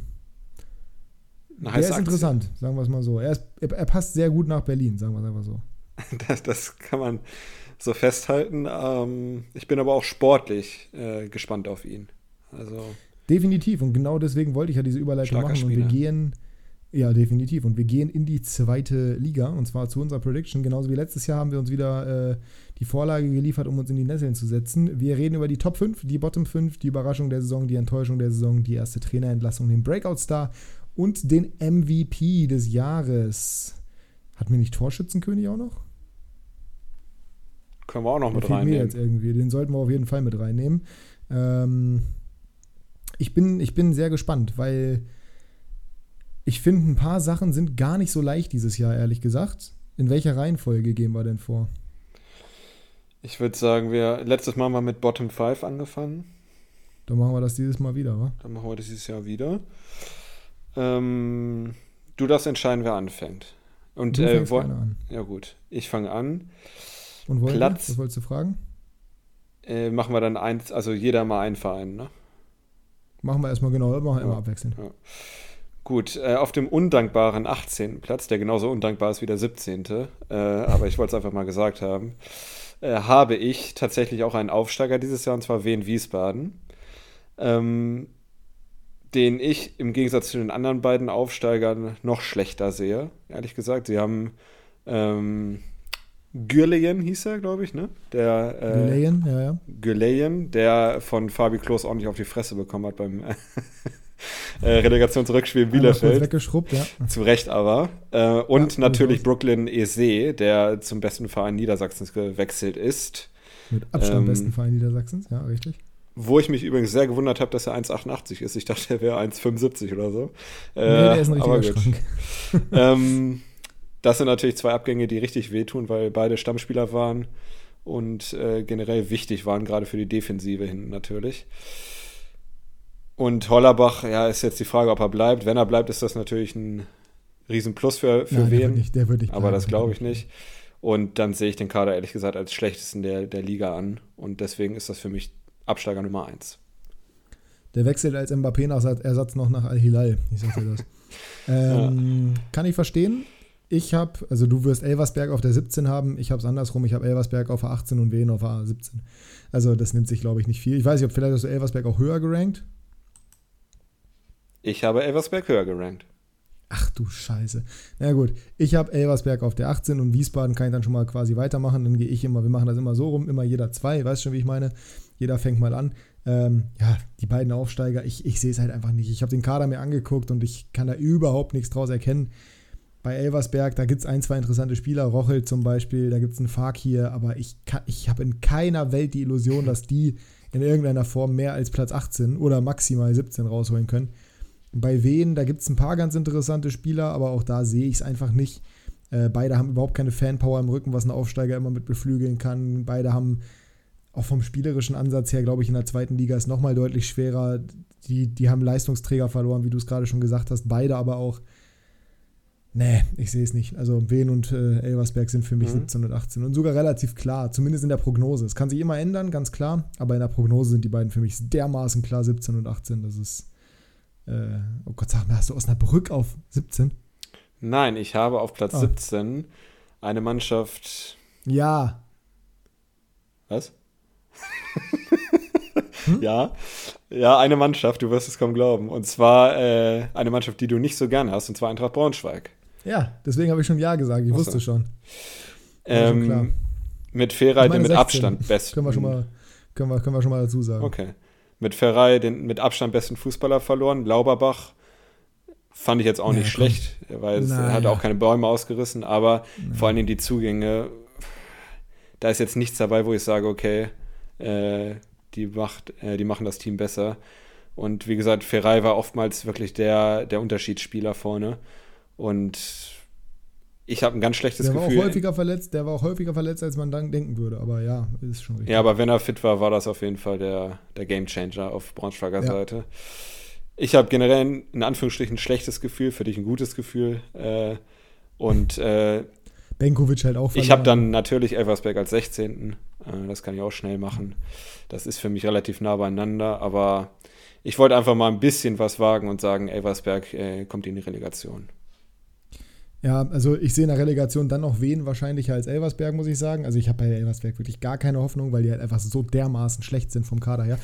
der ist Aktie. interessant, sagen wir es mal so. Er, ist, er, passt sehr gut nach Berlin, sagen wir es einfach so. Das, das kann man so festhalten. Ähm, ich bin aber auch sportlich äh, gespannt auf ihn. Also definitiv. Und genau deswegen wollte ich ja diese Überleitung machen. Spieler. Und wir gehen, ja, definitiv. Und wir gehen in die zweite Liga. Und zwar zu unserer Prediction. Genauso wie letztes Jahr haben wir uns wieder äh, die Vorlage geliefert, um uns in die Nesseln zu setzen. Wir reden über die Top 5, die Bottom 5, die Überraschung der Saison, die Enttäuschung der Saison, die erste Trainerentlassung, den Breakout-Star und den MVP des Jahres. Hat mir nicht Torschützenkönig auch noch? Können wir auch noch mit reinnehmen. jetzt irgendwie. Den sollten wir auf jeden Fall mit reinnehmen. Ähm, ich, bin, ich bin sehr gespannt, weil ich finde, ein paar Sachen sind gar nicht so leicht dieses Jahr, ehrlich gesagt. In welcher Reihenfolge gehen wir denn vor? Ich würde sagen, wir letztes Mal mal mit Bottom 5 angefangen. Dann machen wir das dieses Mal wieder, wa? Dann machen wir das dieses Jahr wieder. Ähm, du darfst entscheiden, wer anfängt. Und, du äh, an. Ja gut, ich fange an. Und wollen Platz, was wolltest du fragen? Äh, machen wir dann eins, also jeder mal einen Verein, ne? Machen wir erstmal genau, machen ja. immer abwechselnd. Ja. Gut, äh, auf dem undankbaren 18. Platz, der genauso undankbar ist wie der 17., äh, aber ich wollte es einfach mal gesagt haben, äh, habe ich tatsächlich auch einen Aufsteiger dieses Jahr, und zwar Wien Wiesbaden. Ähm, den ich im Gegensatz zu den anderen beiden Aufsteigern noch schlechter sehe, ehrlich gesagt. Sie haben ähm, Gürleyen hieß er, glaube ich, ne? Der, äh, Gürleyen, ja, ja. Gürleyen, der von Fabi Klos ordentlich auf die Fresse bekommen hat beim äh, Relegationsrückspiel in Bielefeld. Weggeschrubbt, ja. Zu Recht aber. Äh, und ja, natürlich Brooklyn Ese, der zum besten Verein Niedersachsens gewechselt ist. Mit Abstand ähm, besten Verein Niedersachsens, ja, richtig. Wo ich mich übrigens sehr gewundert habe, dass er 1,88 ist. Ich dachte, er wäre 1,75 oder so. Äh, nee, der ist ein richtiger Schrank. ähm, das sind natürlich zwei Abgänge, die richtig wehtun, weil beide Stammspieler waren und äh, generell wichtig waren, gerade für die Defensive hin natürlich. Und Hollerbach, ja, ist jetzt die Frage, ob er bleibt. Wenn er bleibt, ist das natürlich ein Riesenplus für, für Nein, wen. Der wird nicht, der wird nicht aber das glaube ich nicht. Und dann sehe ich den Kader ehrlich gesagt als schlechtesten der, der Liga an. Und deswegen ist das für mich Absteiger Nummer 1. Der wechselt als Mbappé nach Ersatz noch nach Al-Hilal. Ich sag dir das. ähm, ja. Kann ich verstehen. Ich habe, also du wirst Elversberg auf der 17 haben, ich habe es andersrum, ich habe Elversberg auf der 18 und Wien auf der 17. Also das nimmt sich, glaube ich, nicht viel. Ich weiß nicht, ob vielleicht hast du Elversberg auch höher gerankt. Ich habe Elversberg höher gerankt. Ach du Scheiße. Na gut, ich habe Elversberg auf der 18 und Wiesbaden kann ich dann schon mal quasi weitermachen. Dann gehe ich immer, wir machen das immer so rum, immer jeder zwei, weißt schon, wie ich meine? Jeder fängt mal an. Ähm, ja, die beiden Aufsteiger, ich, ich sehe es halt einfach nicht. Ich habe den Kader mir angeguckt und ich kann da überhaupt nichts draus erkennen. Bei Elversberg, da gibt es ein, zwei interessante Spieler, Rochel zum Beispiel, da gibt es einen Fakir, aber ich, ich habe in keiner Welt die Illusion, dass die in irgendeiner Form mehr als Platz 18 oder maximal 17 rausholen können. Bei Wien, da gibt es ein paar ganz interessante Spieler, aber auch da sehe ich es einfach nicht. Äh, beide haben überhaupt keine Fanpower im Rücken, was ein Aufsteiger immer mit beflügeln kann. Beide haben auch vom spielerischen Ansatz her, glaube ich, in der zweiten Liga ist nochmal deutlich schwerer. Die, die haben Leistungsträger verloren, wie du es gerade schon gesagt hast. Beide aber auch. Nee, ich sehe es nicht. Also Wien und äh, Elversberg sind für mich mhm. 17 und 18 und sogar relativ klar, zumindest in der Prognose. Es kann sich immer ändern, ganz klar, aber in der Prognose sind die beiden für mich dermaßen klar 17 und 18. Das ist äh, oh Gott, sag mal, hast du Osnabrück auf 17? Nein, ich habe auf Platz oh. 17 eine Mannschaft. Ja. Was? Hm? Ja. Ja, eine Mannschaft, du wirst es kaum glauben. Und zwar äh, eine Mannschaft, die du nicht so gerne hast, und zwar Eintracht Braunschweig. Ja, deswegen habe ich schon Ja gesagt, ich Achso. wusste schon. Ähm, schon mit Ferrei, den mit 16. Abstand besten. Können wir, schon mal, können, wir, können wir schon mal dazu sagen. Okay mit Ferrei den mit Abstand besten Fußballer verloren. Lauberbach fand ich jetzt auch nicht ja, schlecht, weil Na, er hat ja. auch keine Bäume ausgerissen, aber Na. vor allen Dingen die Zugänge, da ist jetzt nichts dabei, wo ich sage, okay, äh, die, macht, äh, die machen das Team besser. Und wie gesagt, Ferrei war oftmals wirklich der, der Unterschiedsspieler vorne. Und ich habe ein ganz schlechtes der war Gefühl. Auch häufiger verletzt, der war auch häufiger verletzt, als man dann denken würde. Aber ja, ist schon richtig. Ja, aber wenn er fit war, war das auf jeden Fall der, der Gamechanger auf Braunschweiger ja. Seite. Ich habe generell in Anführungsstrichen ein schlechtes Gefühl, für dich ein gutes Gefühl. Äh, und äh, Benkovic halt auch verloren. Ich habe dann natürlich Elversberg als 16. Äh, das kann ich auch schnell machen. Das ist für mich relativ nah beieinander, aber ich wollte einfach mal ein bisschen was wagen und sagen, Elversberg äh, kommt in die Relegation. Ja, also ich sehe in der Relegation dann noch wen wahrscheinlicher als Elversberg, muss ich sagen. Also ich habe bei Elversberg wirklich gar keine Hoffnung, weil die halt einfach so dermaßen schlecht sind vom Kader her.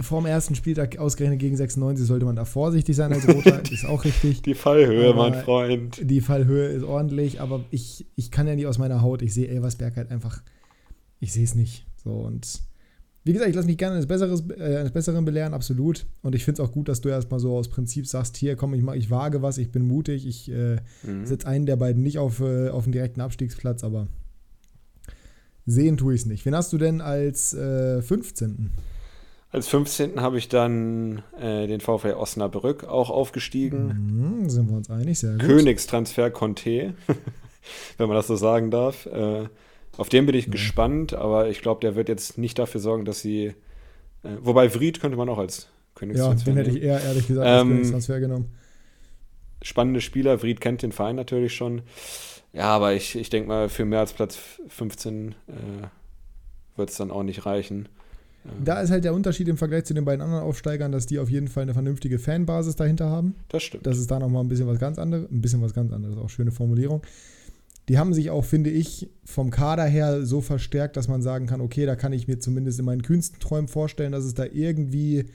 Vorm ersten Spieltag ausgerechnet gegen 96 sollte man da vorsichtig sein als Roter, ist auch richtig. Die Fallhöhe, aber mein Freund. Die Fallhöhe ist ordentlich, aber ich, ich kann ja nicht aus meiner Haut. Ich sehe Elversberg halt einfach, ich sehe es nicht. So und wie gesagt, ich lasse mich gerne eines, Besseres, äh, eines Besseren belehren, absolut. Und ich finde es auch gut, dass du erstmal so aus Prinzip sagst, hier komm, ich, mach, ich wage was, ich bin mutig, ich äh, mhm. setze einen der beiden nicht auf, äh, auf den direkten Abstiegsplatz, aber sehen tue ich es nicht. Wen hast du denn als äh, 15.? Als 15. habe ich dann äh, den VfL Osnabrück auch aufgestiegen. Mhm, sind wir uns einig, sehr gut. Königstransfer Conte, wenn man das so sagen darf. Äh, auf den bin ich ja. gespannt, aber ich glaube, der wird jetzt nicht dafür sorgen, dass sie. Äh, wobei Vried könnte man auch als Königstransfer. Ja, den hätte ich eher ehrlich gesagt als ähm, Königstransfer genommen. Spannende Spieler. Vried kennt den Verein natürlich schon. Ja, aber ich, ich denke mal, für mehr als Platz 15 äh, wird es dann auch nicht reichen. Da ist halt der Unterschied im Vergleich zu den beiden anderen Aufsteigern, dass die auf jeden Fall eine vernünftige Fanbasis dahinter haben. Das stimmt. Das ist da nochmal ein bisschen was ganz anderes. Ein bisschen was ganz anderes, auch schöne Formulierung. Die haben sich auch, finde ich, vom Kader her so verstärkt, dass man sagen kann, okay, da kann ich mir zumindest in meinen kühnsten Träumen vorstellen, dass es da irgendwie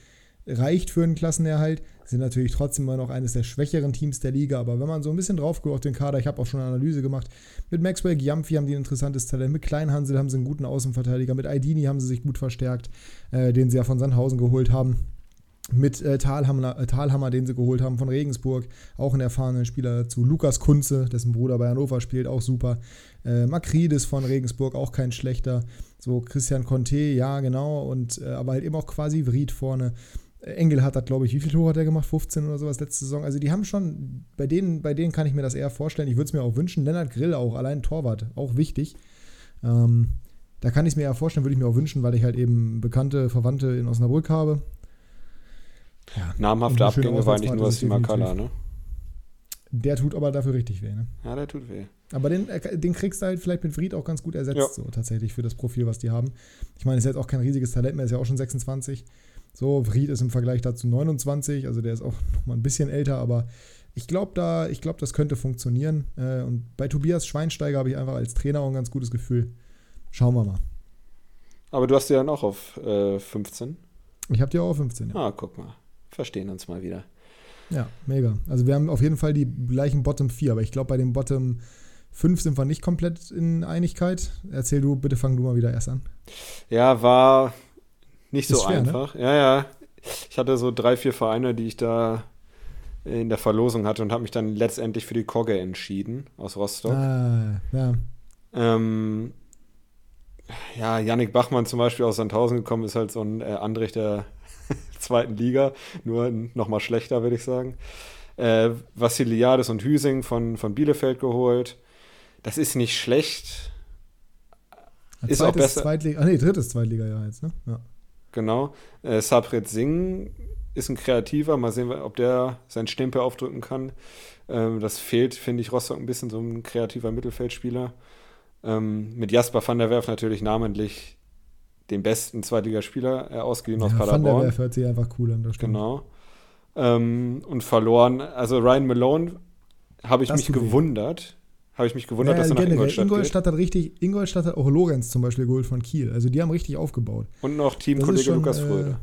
reicht für einen Klassenerhalt. Sind natürlich trotzdem immer noch eines der schwächeren Teams der Liga, aber wenn man so ein bisschen drauf guckt auf den Kader, ich habe auch schon eine Analyse gemacht, mit Maxwell Giamfi haben die ein interessantes Talent, mit Kleinhansel haben sie einen guten Außenverteidiger, mit Aidini haben sie sich gut verstärkt, äh, den sie ja von Sandhausen geholt haben mit äh, Thalhammer, äh, Thalhammer, den sie geholt haben von Regensburg, auch ein erfahrener Spieler dazu. Lukas Kunze, dessen Bruder bei Hannover spielt, auch super. Äh, Makridis von Regensburg, auch kein schlechter. So Christian Conte, ja, genau. Und äh, aber halt eben auch quasi Vried vorne. Engel hat glaube ich, wie viel Tore hat er gemacht? 15 oder sowas letzte Saison. Also die haben schon, bei denen, bei denen kann ich mir das eher vorstellen. Ich würde es mir auch wünschen. Lennart Grill auch, allein Torwart, auch wichtig. Ähm, da kann ich es mir ja vorstellen, würde ich mir auch wünschen, weil ich halt eben bekannte Verwandte in Osnabrück habe. Ja, Namhafte Abgänge war nicht nur Simakala, ne? Der tut aber dafür richtig weh, ne? Ja, der tut weh. Aber den, äh, den kriegst du halt vielleicht mit Fried auch ganz gut ersetzt, ja. so tatsächlich für das Profil, was die haben. Ich meine, ist jetzt auch kein riesiges Talent mehr, ist ja auch schon 26. So, Fried ist im Vergleich dazu 29, also der ist auch noch mal ein bisschen älter, aber ich glaube, da, glaub, das könnte funktionieren. Äh, und bei Tobias Schweinsteiger habe ich einfach als Trainer auch ein ganz gutes Gefühl. Schauen wir mal. Aber du hast ja noch auf äh, 15. Ich habe die auch auf 15, ja. Ah, guck mal. Verstehen uns mal wieder. Ja, mega. Also wir haben auf jeden Fall die gleichen Bottom 4, aber ich glaube, bei dem Bottom 5 sind wir nicht komplett in Einigkeit. Erzähl du, bitte fang du mal wieder erst an. Ja, war nicht so schwer, ne? einfach. Ne? Ja, ja. Ich hatte so drei, vier Vereine, die ich da in der Verlosung hatte und habe mich dann letztendlich für die Kogge entschieden aus Rostock. Ah, ja. Ähm, ja, Yannick Bachmann zum Beispiel aus Sandhausen gekommen, ist halt so ein äh, Andrich der zweiten Liga, nur noch mal schlechter, würde ich sagen. Äh, Vassiliades und Hüsing von, von Bielefeld geholt. Das ist nicht schlecht. ist auch besser. Zweitliga, ah nee, drittes Zweitliga ja jetzt, ne? Ja. Genau. Äh, Sabret Singh ist ein Kreativer. Mal sehen, ob der seinen Stempel aufdrücken kann. Ähm, das fehlt, finde ich, Rostock ein bisschen, so ein kreativer Mittelfeldspieler. Ähm, mit Jasper van der Werf natürlich namentlich den besten Zweitligaspieler äh, ausgeliehen ja, aus Paderborn. Van der Werf hört sich einfach cool an. Genau. Ähm, und verloren. Also Ryan Malone habe ich das mich gewundert. Habe ich mich gewundert, ja, dass er nach Ingolstadt, Ingolstadt hat richtig, Ingolstadt hat auch Lorenz zum Beispiel geholt von Kiel. Also die haben richtig aufgebaut. Und noch Teamkollege Lukas Fröde.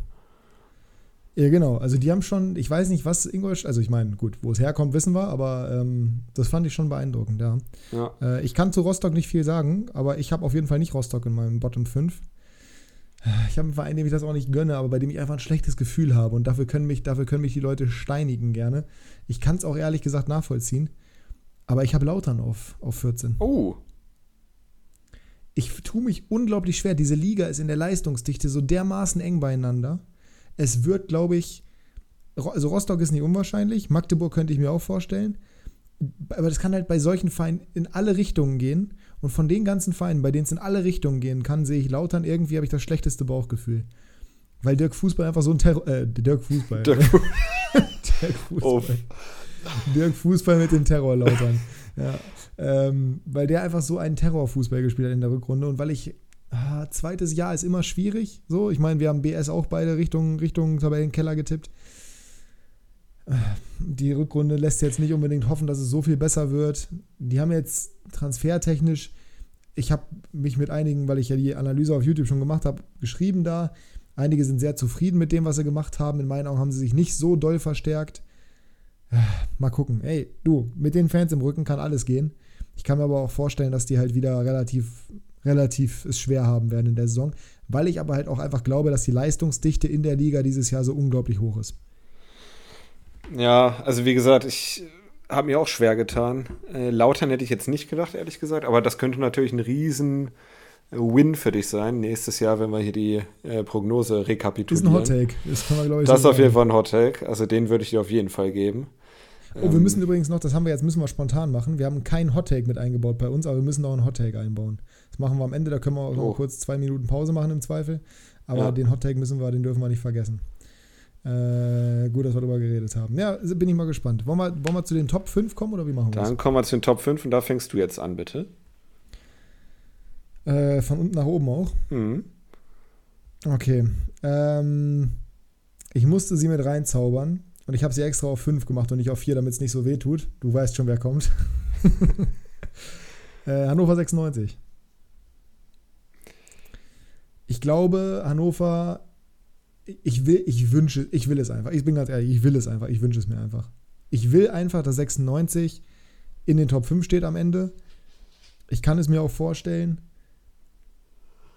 Äh, ja, genau. Also die haben schon, ich weiß nicht, was Ingolstadt, also ich meine, gut, wo es herkommt, wissen wir, aber ähm, das fand ich schon beeindruckend, ja. ja. Äh, ich kann zu Rostock nicht viel sagen, aber ich habe auf jeden Fall nicht Rostock in meinem Bottom 5. Ich habe einen Verein, dem ich das auch nicht gönne, aber bei dem ich einfach ein schlechtes Gefühl habe und dafür können mich, dafür können mich die Leute steinigen gerne. Ich kann es auch ehrlich gesagt nachvollziehen. Aber ich habe Lautern auf, auf 14. Oh. Ich tue mich unglaublich schwer. Diese Liga ist in der Leistungsdichte so dermaßen eng beieinander. Es wird, glaube ich, also Rostock ist nicht unwahrscheinlich, Magdeburg könnte ich mir auch vorstellen. Aber das kann halt bei solchen Vereinen in alle Richtungen gehen. Und von den ganzen Vereinen, bei denen es in alle Richtungen gehen kann, sehe ich Lautern irgendwie, habe ich das schlechteste Bauchgefühl. Weil Dirk Fußball einfach so ein Terror. Äh, Dirk Fußball. Dirk, Dirk Fußball. Oh. Dirk Fußball mit den Terrorlautern. Ja, ähm, weil der einfach so einen Terrorfußball gespielt hat in der Rückrunde und weil ich ah, zweites Jahr ist immer schwierig. So, ich meine, wir haben BS auch beide Richtung, Richtung Tabellenkeller getippt. Die Rückrunde lässt jetzt nicht unbedingt hoffen, dass es so viel besser wird. Die haben jetzt transfertechnisch, ich habe mich mit einigen, weil ich ja die Analyse auf YouTube schon gemacht habe, geschrieben da. Einige sind sehr zufrieden mit dem, was sie gemacht haben. In meinen Augen haben sie sich nicht so doll verstärkt. Mal gucken. Ey, du, mit den Fans im Rücken kann alles gehen. Ich kann mir aber auch vorstellen, dass die halt wieder relativ, relativ es schwer haben werden in der Saison, weil ich aber halt auch einfach glaube, dass die Leistungsdichte in der Liga dieses Jahr so unglaublich hoch ist. Ja, also wie gesagt, ich habe mir auch schwer getan. Äh, Lautern hätte ich jetzt nicht gedacht, ehrlich gesagt, aber das könnte natürlich ein riesen Win für dich sein nächstes Jahr, wenn wir hier die äh, Prognose rekapitulieren. Das ist ein Hot Take. Das, kann man, ich, das ist auf jeden Fall ein Hot Take. Also den würde ich dir auf jeden Fall geben. Oh, wir ähm, müssen übrigens noch, das haben wir jetzt, müssen wir spontan machen. Wir haben keinen Hottake mit eingebaut bei uns, aber wir müssen noch einen Hottake einbauen. Das machen wir am Ende, da können wir auch oh. noch kurz zwei Minuten Pause machen im Zweifel. Aber ja. den Hottake müssen wir, den dürfen wir nicht vergessen. Äh, gut, dass wir darüber geredet haben. Ja, bin ich mal gespannt. Wollen wir, wollen wir zu den Top 5 kommen oder wie machen wir das? Dann kommen wir zu den Top 5 und da fängst du jetzt an, bitte. Äh, von unten nach oben auch? Mhm. Okay. Ähm, ich musste sie mit reinzaubern. Und ich habe sie extra auf 5 gemacht und nicht auf 4, damit es nicht so weh tut. Du weißt schon, wer kommt. äh, Hannover 96. Ich glaube, Hannover, ich will, ich wünsche, ich will es einfach. Ich bin ganz ehrlich, ich will es einfach. Ich wünsche es mir einfach. Ich will einfach, dass 96 in den Top 5 steht am Ende. Ich kann es mir auch vorstellen.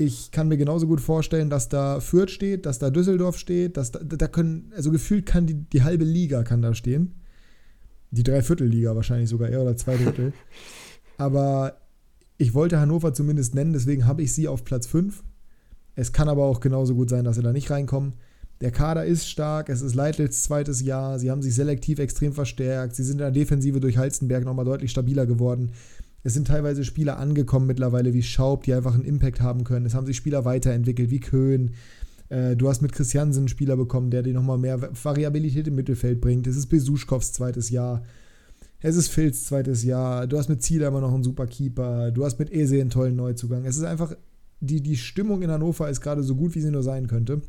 Ich kann mir genauso gut vorstellen, dass da Fürth steht, dass da Düsseldorf steht, dass da, da können, also gefühlt kann die, die halbe Liga kann da stehen. Die Dreiviertelliga wahrscheinlich sogar eher oder zwei Drittel. aber ich wollte Hannover zumindest nennen, deswegen habe ich sie auf Platz 5. Es kann aber auch genauso gut sein, dass sie da nicht reinkommen. Der Kader ist stark, es ist Leitels zweites Jahr, sie haben sich selektiv extrem verstärkt, sie sind in der Defensive durch Halstenberg nochmal deutlich stabiler geworden. Es sind teilweise Spieler angekommen mittlerweile wie Schaub, die einfach einen Impact haben können. Es haben sich Spieler weiterentwickelt wie Köhn. Äh, du hast mit Christiansen einen Spieler bekommen, der dir nochmal mehr Variabilität im Mittelfeld bringt. Es ist Besuschkows zweites Jahr. Es ist Filz zweites Jahr. Du hast mit Zieler immer noch einen super Keeper. Du hast mit Ese einen tollen Neuzugang. Es ist einfach, die, die Stimmung in Hannover ist gerade so gut, wie sie nur sein könnte.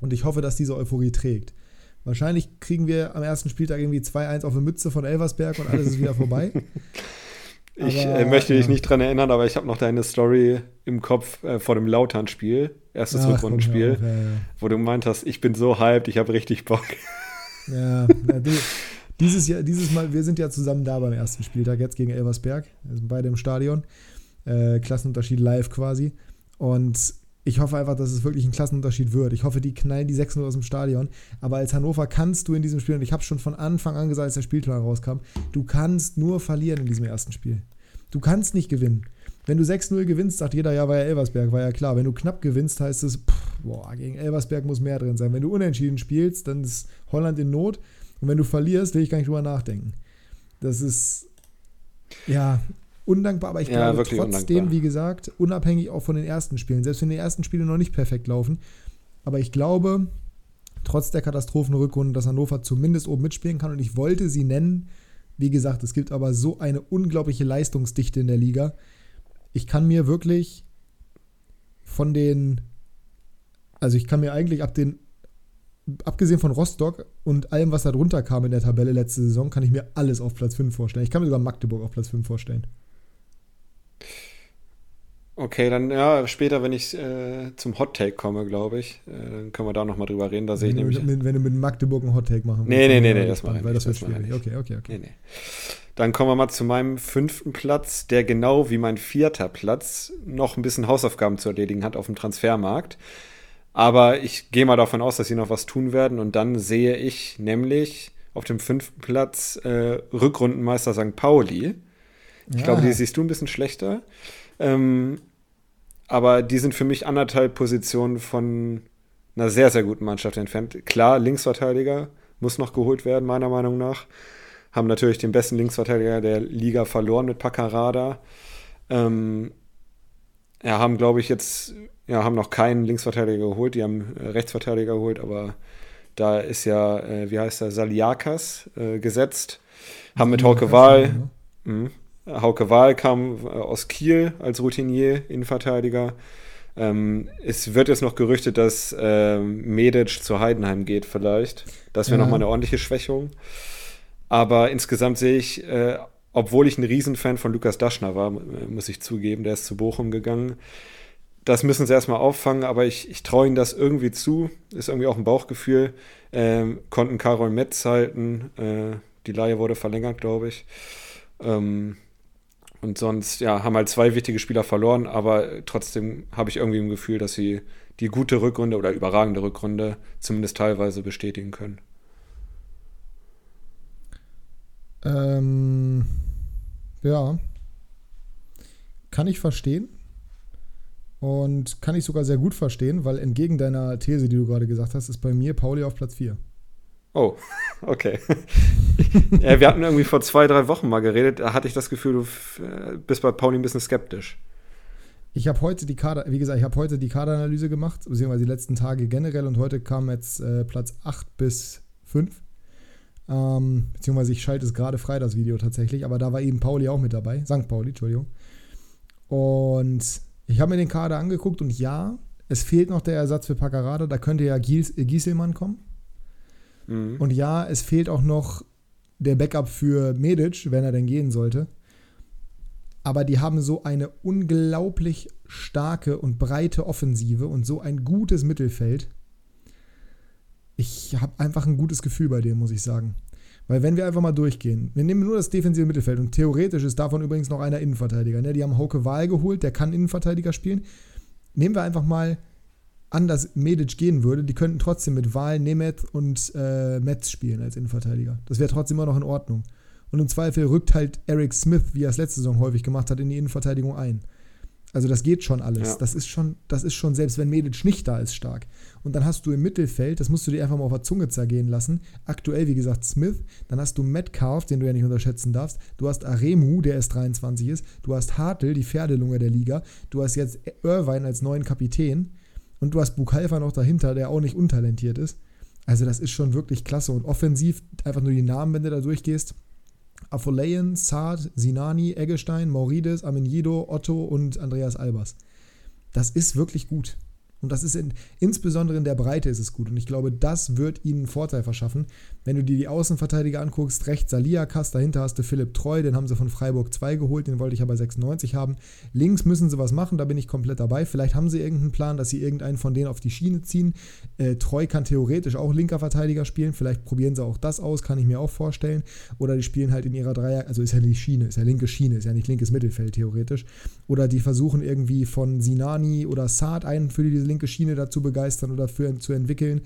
Und ich hoffe, dass diese Euphorie trägt. Wahrscheinlich kriegen wir am ersten Spieltag irgendwie 2-1 auf eine Mütze von Elversberg und alles ist wieder vorbei. Ich aber, äh, möchte dich ja. nicht dran erinnern, aber ich habe noch deine Story im Kopf äh, vor dem Lautern-Spiel, erstes Rückrundenspiel, ja, ja, wo du meint hast, ich bin so hyped, ich habe richtig Bock. Ja, du, dieses, Jahr, dieses Mal, wir sind ja zusammen da beim ersten Spieltag, jetzt gegen Elversberg, wir sind beide im Stadion, äh, Klassenunterschied live quasi und ich hoffe einfach, dass es wirklich ein Klassenunterschied wird. Ich hoffe, die knallen die 6-0 aus dem Stadion. Aber als Hannover kannst du in diesem Spiel, und ich habe schon von Anfang an gesagt, als der Spielplan rauskam, du kannst nur verlieren in diesem ersten Spiel. Du kannst nicht gewinnen. Wenn du 6-0 gewinnst, sagt jeder, ja, war ja Elversberg, war ja klar. Wenn du knapp gewinnst, heißt es, pff, boah, gegen Elversberg muss mehr drin sein. Wenn du unentschieden spielst, dann ist Holland in Not. Und wenn du verlierst, will ich gar nicht drüber nachdenken. Das ist, ja, undankbar, aber ich ja, glaube trotzdem, undankbar. wie gesagt, unabhängig auch von den ersten Spielen, selbst wenn die ersten Spiele noch nicht perfekt laufen, aber ich glaube, trotz der Katastrophenrückrunde, dass Hannover zumindest oben mitspielen kann und ich wollte sie nennen. Wie gesagt, es gibt aber so eine unglaubliche Leistungsdichte in der Liga. Ich kann mir wirklich von den, also ich kann mir eigentlich ab den, abgesehen von Rostock und allem, was da drunter kam in der Tabelle letzte Saison, kann ich mir alles auf Platz 5 vorstellen. Ich kann mir sogar Magdeburg auf Platz 5 vorstellen. Okay, dann ja, später, wenn ich äh, zum Hot Take komme, glaube ich, äh, dann können wir da nochmal drüber reden. Da sehe ich nämlich. Mit, wenn du mit Magdeburg einen Hot Take machen willst. Nee, nee, nee, nee, das mache ich Weil das wird schwierig. Okay, okay, okay. Nee, nee. Dann kommen wir mal zu meinem fünften Platz, der genau wie mein vierter Platz noch ein bisschen Hausaufgaben zu erledigen hat auf dem Transfermarkt. Aber ich gehe mal davon aus, dass sie noch was tun werden. Und dann sehe ich nämlich auf dem fünften Platz äh, Rückrundenmeister St. Pauli. Ich ja. glaube, die siehst du ein bisschen schlechter. Ähm, aber die sind für mich anderthalb Positionen von einer sehr, sehr guten Mannschaft entfernt. Klar, Linksverteidiger muss noch geholt werden, meiner Meinung nach. Haben natürlich den besten Linksverteidiger der Liga verloren mit Paccarada. Ähm, ja, haben, glaube ich, jetzt, ja, haben noch keinen Linksverteidiger geholt, die haben äh, Rechtsverteidiger geholt, aber da ist ja, äh, wie heißt der, Saliakas äh, gesetzt. Haben mit Hauke Wahl, mh, Hauke Wahl kam äh, aus Kiel als Routinier, Innenverteidiger. Ähm, es wird jetzt noch gerüchtet, dass ähm, Medic zu Heidenheim geht, vielleicht. Das wäre ja. nochmal eine ordentliche Schwächung. Aber insgesamt sehe ich, äh, obwohl ich ein Riesenfan von Lukas Daschner war, muss ich zugeben, der ist zu Bochum gegangen. Das müssen sie erstmal auffangen, aber ich, ich traue ihnen das irgendwie zu. Ist irgendwie auch ein Bauchgefühl. Ähm, konnten Karol Metz halten. Äh, die Laie wurde verlängert, glaube ich. Ähm, und sonst, ja, haben halt zwei wichtige Spieler verloren, aber trotzdem habe ich irgendwie im Gefühl, dass sie die gute Rückrunde oder überragende Rückrunde zumindest teilweise bestätigen können. Ähm, ja. Kann ich verstehen. Und kann ich sogar sehr gut verstehen, weil entgegen deiner These, die du gerade gesagt hast, ist bei mir Pauli auf Platz 4. Oh, okay. ja, wir hatten irgendwie vor zwei, drei Wochen mal geredet. Da hatte ich das Gefühl, du äh, bist bei Pauli ein bisschen skeptisch. Ich habe heute die Kader, wie gesagt, ich habe heute die Kaderanalyse gemacht, beziehungsweise die letzten Tage generell und heute kam jetzt äh, Platz 8 bis 5. Ähm, beziehungsweise ich schalte es gerade frei, das Video tatsächlich, aber da war eben Pauli auch mit dabei, St. Pauli, Entschuldigung. Und ich habe mir den Kader angeguckt und ja, es fehlt noch der Ersatz für Paccarada, da könnte ja Gies, äh, Gieselmann kommen. Mhm. Und ja, es fehlt auch noch der Backup für Medic, wenn er denn gehen sollte. Aber die haben so eine unglaublich starke und breite Offensive und so ein gutes Mittelfeld. Ich habe einfach ein gutes Gefühl bei dem, muss ich sagen. Weil wenn wir einfach mal durchgehen, wir nehmen nur das defensive Mittelfeld und theoretisch ist davon übrigens noch einer Innenverteidiger. Ne? Die haben Hauke Wahl geholt, der kann Innenverteidiger spielen. Nehmen wir einfach mal anders Medic gehen würde, die könnten trotzdem mit Wahl, Nemeth und äh, Metz spielen als Innenverteidiger. Das wäre trotzdem immer noch in Ordnung. Und im Zweifel rückt halt Eric Smith, wie er es letzte Saison häufig gemacht hat, in die Innenverteidigung ein. Also das geht schon alles. Ja. Das ist schon, das ist schon, selbst wenn Medic nicht da ist, stark. Und dann hast du im Mittelfeld, das musst du dir einfach mal auf der Zunge zergehen lassen. Aktuell, wie gesagt, Smith. Dann hast du Metcalf, den du ja nicht unterschätzen darfst. Du hast Aremu, der erst 23 ist. Du hast Hartl, die Pferdelunge der Liga. Du hast jetzt Irvine als neuen Kapitän. Und du hast Bukalfa noch dahinter, der auch nicht untalentiert ist. Also das ist schon wirklich klasse. Und offensiv, einfach nur die Namen, wenn du da durchgehst. Afoleyen, Saad, Sinani, Eggestein, Maurides, Amenido, Otto und Andreas Albers. Das ist wirklich gut. Und das ist in, insbesondere in der Breite ist es gut. Und ich glaube, das wird ihnen einen Vorteil verschaffen. Wenn du dir die Außenverteidiger anguckst, rechts Saliakas, dahinter hast du Philipp Treu, den haben sie von Freiburg 2 geholt, den wollte ich aber 96 haben. Links müssen sie was machen, da bin ich komplett dabei. Vielleicht haben sie irgendeinen Plan, dass sie irgendeinen von denen auf die Schiene ziehen. Äh, Treu kann theoretisch auch linker Verteidiger spielen. Vielleicht probieren sie auch das aus, kann ich mir auch vorstellen. Oder die spielen halt in ihrer Dreier, also ist ja nicht Schiene, ist ja linke Schiene, ist ja nicht linkes Mittelfeld theoretisch. Oder die versuchen irgendwie von Sinani oder Saad einen für diese linke Schiene dazu begeistern oder für, zu entwickeln.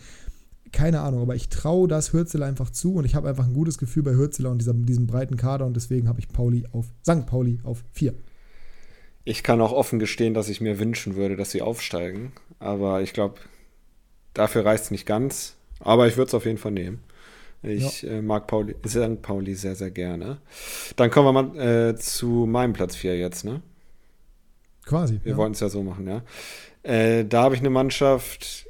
Keine Ahnung, aber ich traue das Hürzeler einfach zu und ich habe einfach ein gutes Gefühl bei Hürzeler und diesem, diesem breiten Kader und deswegen habe ich Pauli auf, St. Pauli auf 4. Ich kann auch offen gestehen, dass ich mir wünschen würde, dass sie aufsteigen. Aber ich glaube, dafür reicht es nicht ganz. Aber ich würde es auf jeden Fall nehmen. Ich ja. äh, mag Pauli, St. Pauli sehr, sehr gerne. Dann kommen wir mal äh, zu meinem Platz 4 jetzt, ne? Quasi. Wir ja. wollen es ja so machen, ja. Äh, da habe ich eine Mannschaft,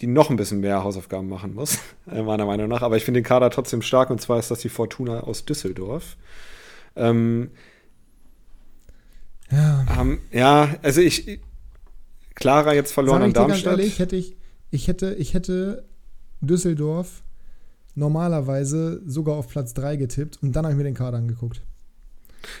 die noch ein bisschen mehr Hausaufgaben machen muss, äh, meiner Meinung nach. Aber ich finde den Kader trotzdem stark und zwar ist das die Fortuna aus Düsseldorf. Ähm, ja. Ähm, ja, also ich. Clara jetzt verloren an Darmstadt. Ehrlich, hätte ich, ich, hätte, ich hätte Düsseldorf normalerweise sogar auf Platz 3 getippt und dann habe ich mir den Kader angeguckt.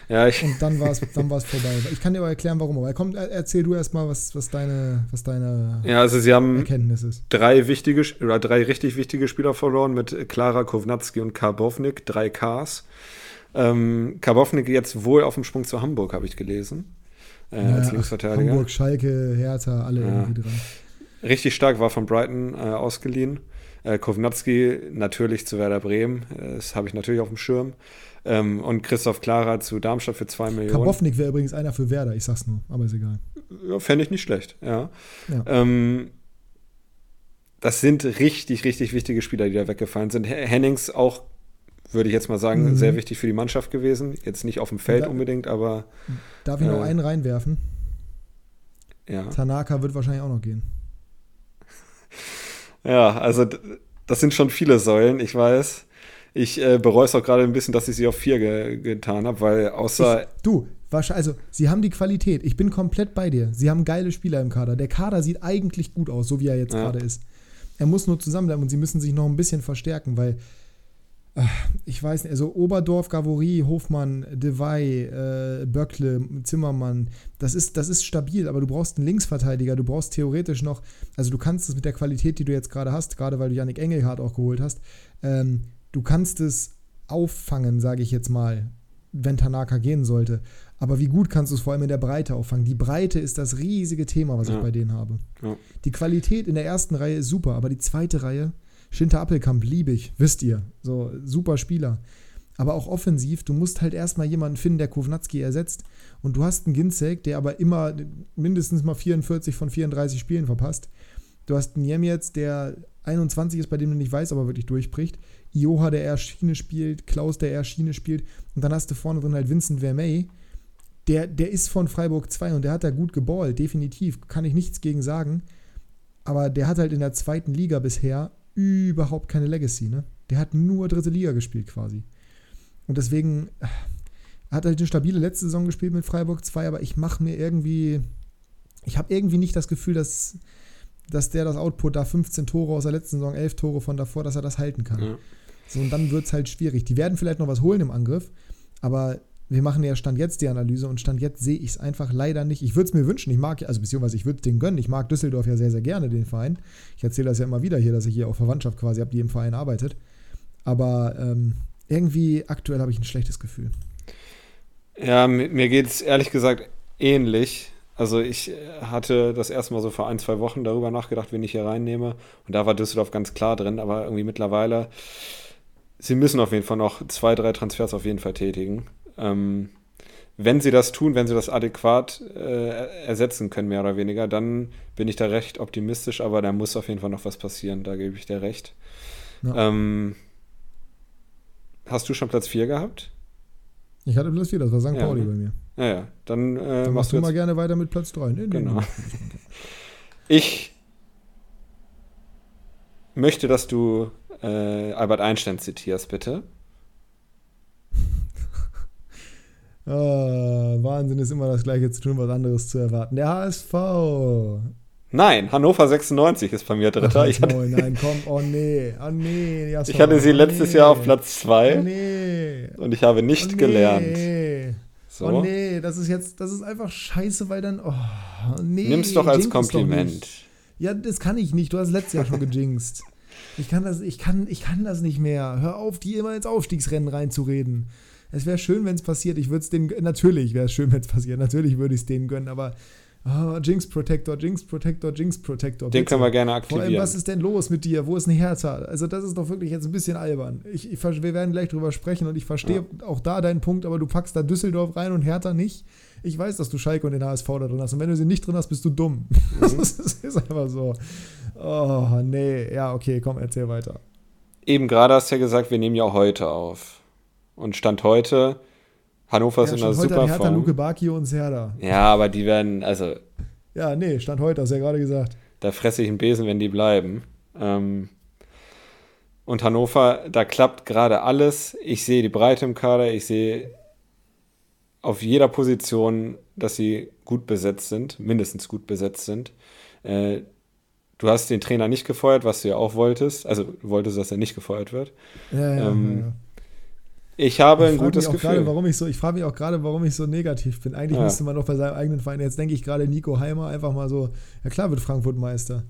Ja, ich und dann war es dann vorbei. Ich kann dir aber erklären, warum. Aber komm, erzähl du erstmal, was, was deine, was deine ja, also sie haben Erkenntnis ist. Drei wichtige oder drei richtig wichtige Spieler verloren mit Klara Kovnatski und Karbovnik, drei Ks. Ähm, Karbovnik jetzt wohl auf dem Sprung zu Hamburg, habe ich gelesen. Äh, ja, als Linksverteidiger. Hamburg, Schalke, Hertha, alle ja. irgendwie dran. Richtig stark, war von Brighton äh, ausgeliehen. Äh, Kovnatski natürlich zu Werder Bremen, äh, das habe ich natürlich auf dem Schirm. Ähm, und Christoph Klara zu Darmstadt für 2 Millionen. Kabownik wäre übrigens einer für Werder, ich sag's nur, aber ist egal. Ja, Fände ich nicht schlecht, ja. ja. Ähm, das sind richtig, richtig wichtige Spieler, die da weggefallen sind. Hennings auch, würde ich jetzt mal sagen, mhm. sehr wichtig für die Mannschaft gewesen. Jetzt nicht auf dem Feld da, unbedingt, aber. Darf ich äh, noch einen reinwerfen? Ja. Tanaka wird wahrscheinlich auch noch gehen. Ja, also das sind schon viele Säulen, ich weiß. Ich äh, bereue es auch gerade ein bisschen, dass ich sie auf vier ge getan habe, weil außer. Ich, du, also, sie haben die Qualität. Ich bin komplett bei dir. Sie haben geile Spieler im Kader. Der Kader sieht eigentlich gut aus, so wie er jetzt ja. gerade ist. Er muss nur zusammenbleiben und sie müssen sich noch ein bisschen verstärken, weil ich weiß nicht, also Oberdorf, Gavory, Hofmann, Devey, äh, Böckle, Zimmermann, das ist, das ist stabil, aber du brauchst einen Linksverteidiger, du brauchst theoretisch noch, also du kannst es mit der Qualität, die du jetzt gerade hast, gerade weil du Yannick Engelhardt auch geholt hast, ähm, du kannst es auffangen, sage ich jetzt mal, wenn Tanaka gehen sollte. Aber wie gut kannst du es vor allem in der Breite auffangen? Die Breite ist das riesige Thema, was ja. ich bei denen habe. Ja. Die Qualität in der ersten Reihe ist super, aber die zweite Reihe, Schinter Appelkamp liebe ich, wisst ihr. So, super Spieler. Aber auch offensiv, du musst halt erstmal jemanden finden, der Kovnatski ersetzt. Und du hast einen Ginzek, der aber immer mindestens mal 44 von 34 Spielen verpasst. Du hast einen Jemjetz, der 21 ist, bei dem du nicht weißt, aber wirklich durchbricht. Ioha, der eher Schiene spielt, Klaus, der eher Schiene spielt. Und dann hast du vorne drin halt Vincent Vermey. Der, der ist von Freiburg 2 und der hat da gut geballt, definitiv. Kann ich nichts gegen sagen. Aber der hat halt in der zweiten Liga bisher überhaupt keine Legacy, ne? Der hat nur dritte Liga gespielt quasi. Und deswegen äh, hat halt eine stabile letzte Saison gespielt mit Freiburg 2, aber ich mache mir irgendwie, ich habe irgendwie nicht das Gefühl, dass, dass der das Output da 15 Tore aus der letzten Saison, 11 Tore von davor, dass er das halten kann. Ja. So, und dann wird es halt schwierig. Die werden vielleicht noch was holen im Angriff, aber wir machen ja Stand jetzt die Analyse und Stand jetzt sehe ich es einfach leider nicht. Ich würde es mir wünschen, ich mag, also beziehungsweise ich würde es denen gönnen. Ich mag Düsseldorf ja sehr, sehr gerne, den Verein. Ich erzähle das ja immer wieder hier, dass ich hier auch Verwandtschaft quasi habe, die im Verein arbeitet. Aber ähm, irgendwie aktuell habe ich ein schlechtes Gefühl. Ja, mir geht es ehrlich gesagt ähnlich. Also ich hatte das erste Mal so vor ein, zwei Wochen darüber nachgedacht, wen ich hier reinnehme. Und da war Düsseldorf ganz klar drin, aber irgendwie mittlerweile, sie müssen auf jeden Fall noch zwei, drei Transfers auf jeden Fall tätigen. Ähm, wenn sie das tun, wenn sie das adäquat äh, ersetzen können, mehr oder weniger, dann bin ich da recht optimistisch, aber da muss auf jeden Fall noch was passieren, da gebe ich dir recht. Ja. Ähm, hast du schon Platz 4 gehabt? Ich hatte Platz 4, das war St. Ja, Pauli ne? bei mir. Ja, ja. Dann, äh, dann machst du, jetzt... mal gerne weiter mit Platz 3. Nee, genau. ich möchte, dass du äh, Albert Einstein zitierst, bitte. Oh, Wahnsinn ist immer das Gleiche zu tun, was anderes zu erwarten. Der HSV. Nein, Hannover 96 ist bei mir Dritter. Ach, ich, hatte, nein, komm, oh nee, oh nee. Jasper, ich hatte sie oh letztes nee. Jahr auf Platz 2 Oh nee. und ich habe nicht oh, nee. gelernt. So. Oh nee, das ist jetzt, das ist einfach scheiße, weil dann, oh nee. Nimm's doch als Kompliment. Ja, das kann ich nicht. Du hast letztes Jahr schon gejinxt. Ich kann das, ich kann, ich kann das nicht mehr. Hör auf, die immer ins Aufstiegsrennen reinzureden. Es wäre schön, wenn es passiert. Ich würde es denen, natürlich wäre es schön, wenn es passiert. Natürlich würde ich es denen gönnen, aber oh, Jinx Protector, Jinx Protector, Jinx Protector. Den bitte. können wir gerne Vor allem, aktivieren. was ist denn los mit dir? Wo ist ein Hertha? Also, das ist doch wirklich jetzt ein bisschen albern. Ich, ich, wir werden gleich drüber sprechen und ich verstehe auch da deinen Punkt, aber du packst da Düsseldorf rein und Hertha nicht. Ich weiß, dass du Schalke und den HSV da drin hast. Und wenn du sie nicht drin hast, bist du dumm. Mhm. Das ist einfach so. Oh, nee. Ja, okay, komm, erzähl weiter. Eben gerade hast du ja gesagt, wir nehmen ja heute auf. Und Stand heute, Hannover ist Ja, in einer super Hertha, Form. Luke Bakio und Serda. Ja, aber die werden, also Ja, nee, stand heute, hast du ja gerade gesagt. da fresse ich einen Besen, wenn die bleiben. Ähm, und Hannover, da klappt gerade alles. Ich sehe die Breite im Kader, ich sehe auf jeder Position, dass sie gut besetzt sind, mindestens gut besetzt sind. Äh, du hast den Trainer nicht gefeuert, was du ja auch wolltest. Also du wolltest, dass er nicht gefeuert wird. Ja, ja, Ähm, ja, ja. Ich habe Ich ein frage gutes mich auch Gefühl. gerade, warum ich so, ich frage mich auch gerade, warum ich so negativ bin. Eigentlich Ja. müsste man doch bei seinem eigenen Verein, jetzt denke ich gerade Nico Heimer einfach mal so, ja klar wird Frankfurt Meister.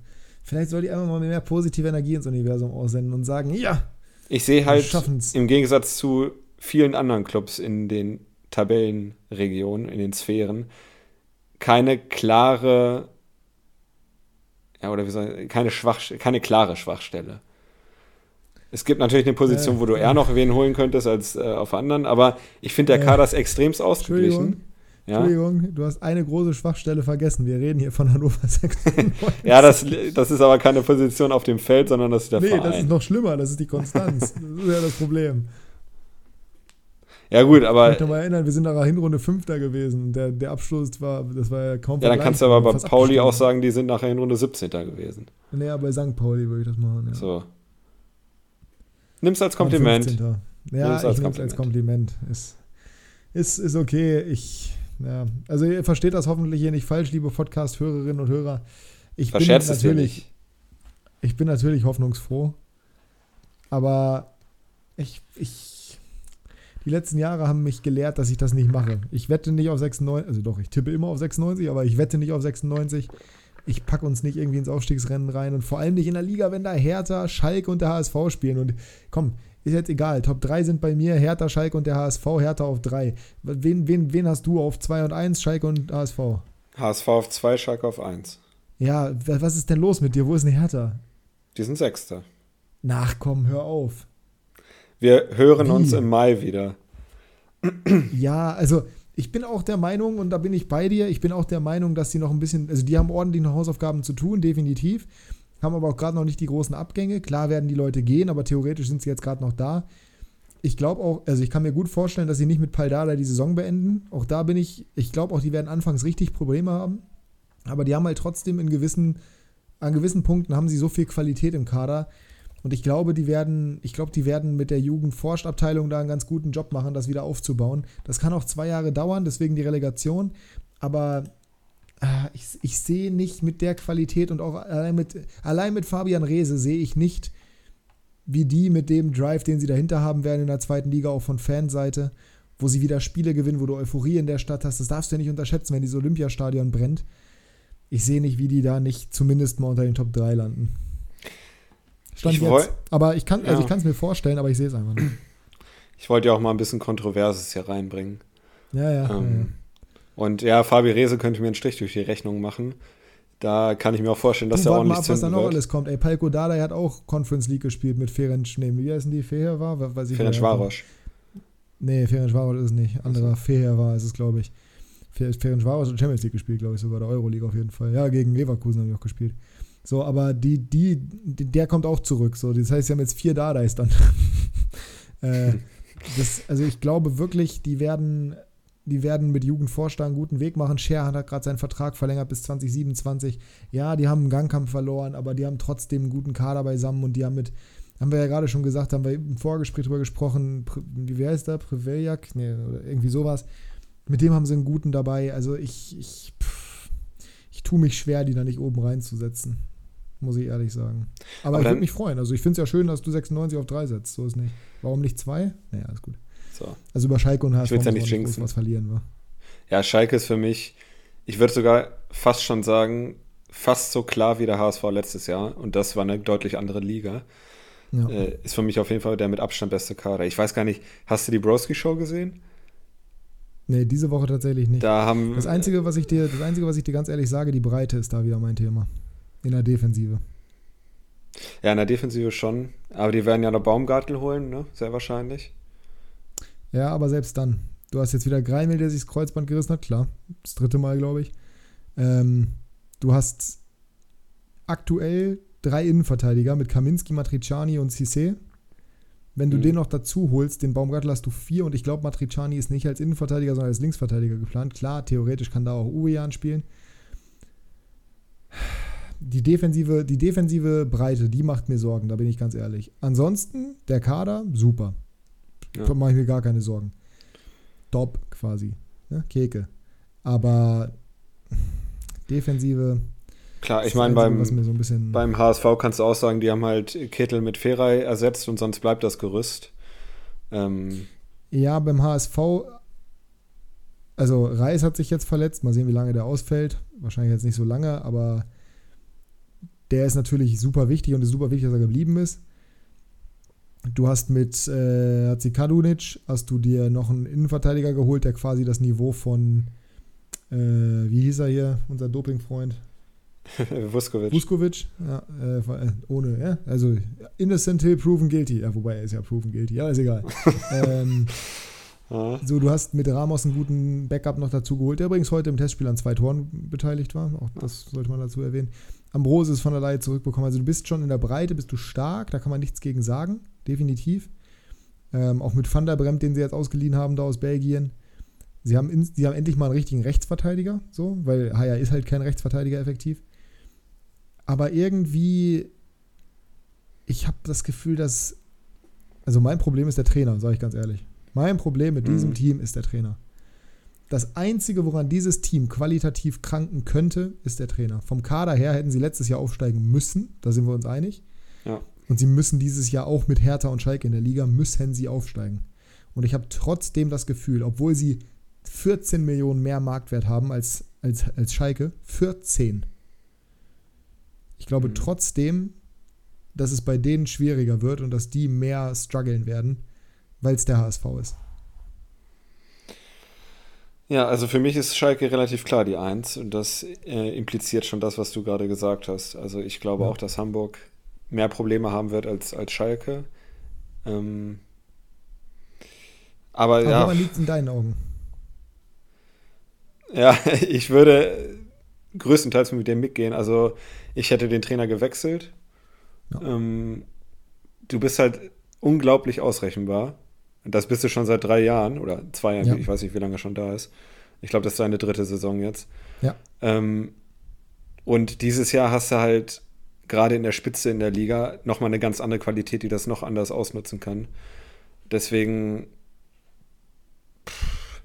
Vielleicht soll die einfach mal mehr positive Energie ins Universum aussenden und sagen, ja, Ich sehe halt im Gegensatz zu vielen anderen Clubs in den Tabellenregionen, in den Sphären, keine klare, ja, oder wie soll ich, keine, Schwach, keine klare Schwachstelle. Es gibt natürlich eine Position, Äh, wo du eher noch wen holen könntest als äh, auf anderen, aber ich finde, der Kader ist extremst ausgeglichen. Entschuldigung, Ja, Entschuldigung, du hast eine große Schwachstelle vergessen. Wir reden hier von Hannover 96. ja das, das ist aber keine Position auf dem Feld, sondern das ist der nee, Verein. das ist noch schlimmer, das ist die Konstanz. Das ist ja das Problem. ja gut, Ich aber möchte mal erinnern, wir sind nach der Hinrunde Fünfter gewesen. und Der, der Abschluss war, das war ja kaum ja, dann kannst du aber bei Pauli auch sagen, die sind nachher in Runde 17. gewesen. Nee, aber bei St. Pauli würde ich das machen. Ja. So. Nimm's als Kompliment. 15.. Nimm's Ja, als ich nehme es als Kompliment. Ist, ist, ist okay. Ich, ja. Also ihr versteht das hoffentlich hier nicht falsch, liebe Podcast-Hörerinnen und Hörer. Ich bin Verscherzt natürlich, ich bin natürlich hoffnungsfroh. Aber ich, ich, die letzten Jahre haben mich gelehrt, dass ich das nicht mache. Ich wette nicht auf 96, also doch, ich tippe immer auf 96, aber ich wette nicht auf 96. Ich packe uns nicht irgendwie ins Aufstiegsrennen rein und vor allem nicht in der Liga, wenn da Hertha, Schalke und der HSV spielen. Und komm, ist jetzt egal. Top 3 sind bei mir Hertha, Schalke und der HSV, Hertha auf 3. Wen, wen, wen hast du auf 2 und 1, Schalke und HSV? HSV auf 2, Schalke auf 1. Ja, wa- was ist denn los mit dir? Wo ist denn Hertha? Die sind Sechster. Nachkommen, hör auf. Wir hören Wie? uns im Mai wieder. Ja, also ich bin auch der Meinung, und da bin ich bei dir, ich bin auch der Meinung, dass die noch ein bisschen, also die haben ordentlich noch Hausaufgaben zu tun, definitiv. Haben aber auch gerade noch nicht die großen Abgänge. Klar werden die Leute gehen, aber theoretisch sind sie jetzt gerade noch da. Ich glaube auch, also ich kann mir gut vorstellen, dass sie nicht mit Paldada die Saison beenden. Auch da bin ich, ich glaube auch, die werden anfangs richtig Probleme haben. Aber die haben halt trotzdem in gewissen, an gewissen Punkten haben sie so viel Qualität im Kader. Und ich glaube, die werden, ich glaube, die werden mit der Jugendforschtabteilung da einen ganz guten Job machen, das wieder aufzubauen. Das kann auch zwei Jahre dauern, deswegen die Relegation. Aber äh, ich, ich sehe nicht mit der Qualität und auch allein mit, allein mit Fabian Reese sehe ich nicht, wie die mit dem Drive, den sie dahinter haben werden in der zweiten Liga, auch von Fanseite, wo sie wieder Spiele gewinnen, wo du Euphorie in der Stadt hast. Das darfst du ja nicht unterschätzen, wenn dieses Olympiastadion brennt. Ich sehe nicht, wie die da nicht zumindest mal unter den Top 3 landen. Stand Ich jetzt. Aber ich kann, also Ja. ich kann es mir vorstellen, aber ich sehe es einfach nicht. Ich wollte ja auch mal ein bisschen Kontroverses hier reinbringen. Ja, ja. ja, ja. Ähm, Und ja, Fabi Rehse könnte mir einen Strich durch die Rechnung machen. Da kann ich mir auch vorstellen, dass Du, er warte mal ordentlich ab, was da noch wird. alles kommt. Ey, Palko Dada hat auch Conference League gespielt mit Ferenc, nee, wie heißen die? Feher war? Weiß ich Ferenc. Varosch. Nee, Ferenc Varosch ist es nicht. Anderer Feher war ist es, glaube ich. Fe- Ferenc Varosch hat Champions League gespielt, glaube ich, sogar der Euroleague auf jeden Fall. Ja, gegen Leverkusen habe ich auch gespielt. So, aber die, die, der kommt auch zurück. So, das heißt, sie haben jetzt vier Dadais dann. äh, das, also ich glaube wirklich, die werden, die werden mit Jugendvorstand einen guten Weg machen. Scher hat gerade seinen Vertrag verlängert bis 2027. Ja, die haben einen Gangkampf verloren, aber die haben trotzdem einen guten Kader beisammen und die haben mit, haben wir ja gerade schon gesagt, haben wir im Vorgespräch drüber gesprochen, wie heißt der? Priveljak? Nee, oder irgendwie sowas. Mit dem haben sie einen guten dabei. Also ich, ich, pff, ich tue mich schwer, die da nicht oben reinzusetzen. Muss ich ehrlich sagen. Aber, Aber ich würde mich freuen. Also ich finde es ja schön, dass du 96 auf 3 setzt. So ist nicht. Warum nicht 2? Naja, ist gut. So. Also über Schalke und HSV will's ja nicht groß was verlieren. Wa? Ja, Schalke ist für mich, ich würde sogar fast schon sagen, fast so klar wie der HSV letztes Jahr. Und das war eine deutlich andere Liga. Ja. Äh, ist für mich auf jeden Fall der mit Abstand beste Kader. Ich weiß gar nicht, hast du die Broski-Show gesehen? Nee, diese Woche tatsächlich nicht. Da haben. Das Einzige, was ich dir, das Einzige, was ich dir ganz ehrlich sage, die Breite ist da wieder mein Thema. In der Defensive. Ja, in der Defensive schon. Aber die werden ja noch Baumgartel holen, ne? Sehr wahrscheinlich. Ja, aber selbst dann. Du hast jetzt wieder Greimel, der sich das Kreuzband gerissen hat, klar. Das dritte Mal, glaube ich. Ähm, du hast aktuell drei Innenverteidiger mit Kaminski, Matriciani und Cissé. Wenn du Mhm. den noch dazu holst, den Baumgartel hast du vier und ich glaube, Matriciani ist nicht als Innenverteidiger, sondern als Linksverteidiger geplant. Klar, theoretisch kann da auch Uwejan spielen. Die defensive, die defensive Breite, die macht mir Sorgen, da bin ich ganz ehrlich. Ansonsten, der Kader, super. Ja. Da mache ich mir gar keine Sorgen. Top quasi. Ne? Keke. Aber Defensive. Klar, ich meine, beim, was mir so ein bisschen. beim HSV kannst du auch sagen, die haben halt Kittel mit Ferrei ersetzt und sonst bleibt das Gerüst. Ähm, ja, beim HSV. Also Reis hat sich jetzt verletzt. Mal sehen, wie lange der ausfällt. Wahrscheinlich jetzt nicht so lange, aber der ist natürlich super wichtig und ist super wichtig, dass er geblieben ist. Du hast mit äh, Hatzikadunic hast du dir noch einen Innenverteidiger geholt, der quasi das Niveau von äh, wie hieß er hier, unser Dopingfreund? Vuskovic. Vuskovic, ja, äh, äh, ohne, ja, also innocent till proven guilty, ja, wobei er ist ja proven guilty, ja, ist egal. ähm, Ja. so, du hast mit Ramos einen guten Backup noch dazu geholt, der übrigens heute im Testspiel an zwei Toren beteiligt war, auch das sollte man dazu erwähnen. Ambrose ist von der Leihe zurückbekommen, also du bist schon in der Breite, bist du stark, da kann man nichts gegen sagen, definitiv. Ähm, auch mit Van der Bremt, den sie jetzt ausgeliehen haben, da aus Belgien. Sie haben, ins, sie haben endlich mal einen richtigen Rechtsverteidiger, so, weil Haya ist halt kein Rechtsverteidiger effektiv. Aber irgendwie, ich habe das Gefühl, dass. Also mein Problem ist der Trainer, sage ich ganz ehrlich. Mein Problem mit diesem Mhm. Team ist der Trainer. Das Einzige, woran dieses Team qualitativ kranken könnte, ist der Trainer. Vom Kader her hätten sie letztes Jahr aufsteigen müssen, da sind wir uns einig. Ja. Und sie müssen dieses Jahr auch mit Hertha und Schalke in der Liga, müssen sie aufsteigen. Und ich habe trotzdem das Gefühl, obwohl sie 14 Millionen mehr Marktwert haben als, als, als Schalke, 14. Ich glaube Mhm. trotzdem, dass es bei denen schwieriger wird und dass die mehr strugglen werden, weil es der HSV ist. Ja, also für mich ist Schalke relativ klar die Eins und das äh, impliziert schon das, was du gerade gesagt hast. Also ich glaube Ja. auch, dass Hamburg mehr Probleme haben wird als, als Schalke. Ähm, aber Aber ja, woran liegt es in deinen Augen? ja, ich würde größtenteils mit dem mitgehen. Also ich hätte den Trainer gewechselt. Ja. Ähm, du bist halt unglaublich ausrechenbar. Und Das bist du schon seit drei Jahren oder zwei Jahren, Ja. ich weiß nicht, wie lange er schon da ist. Ich glaube, das ist seine dritte Saison jetzt. Ja. Ähm, und dieses Jahr hast du halt gerade in der Spitze in der Liga nochmal eine ganz andere Qualität, die das noch anders ausnutzen kann. Deswegen pff,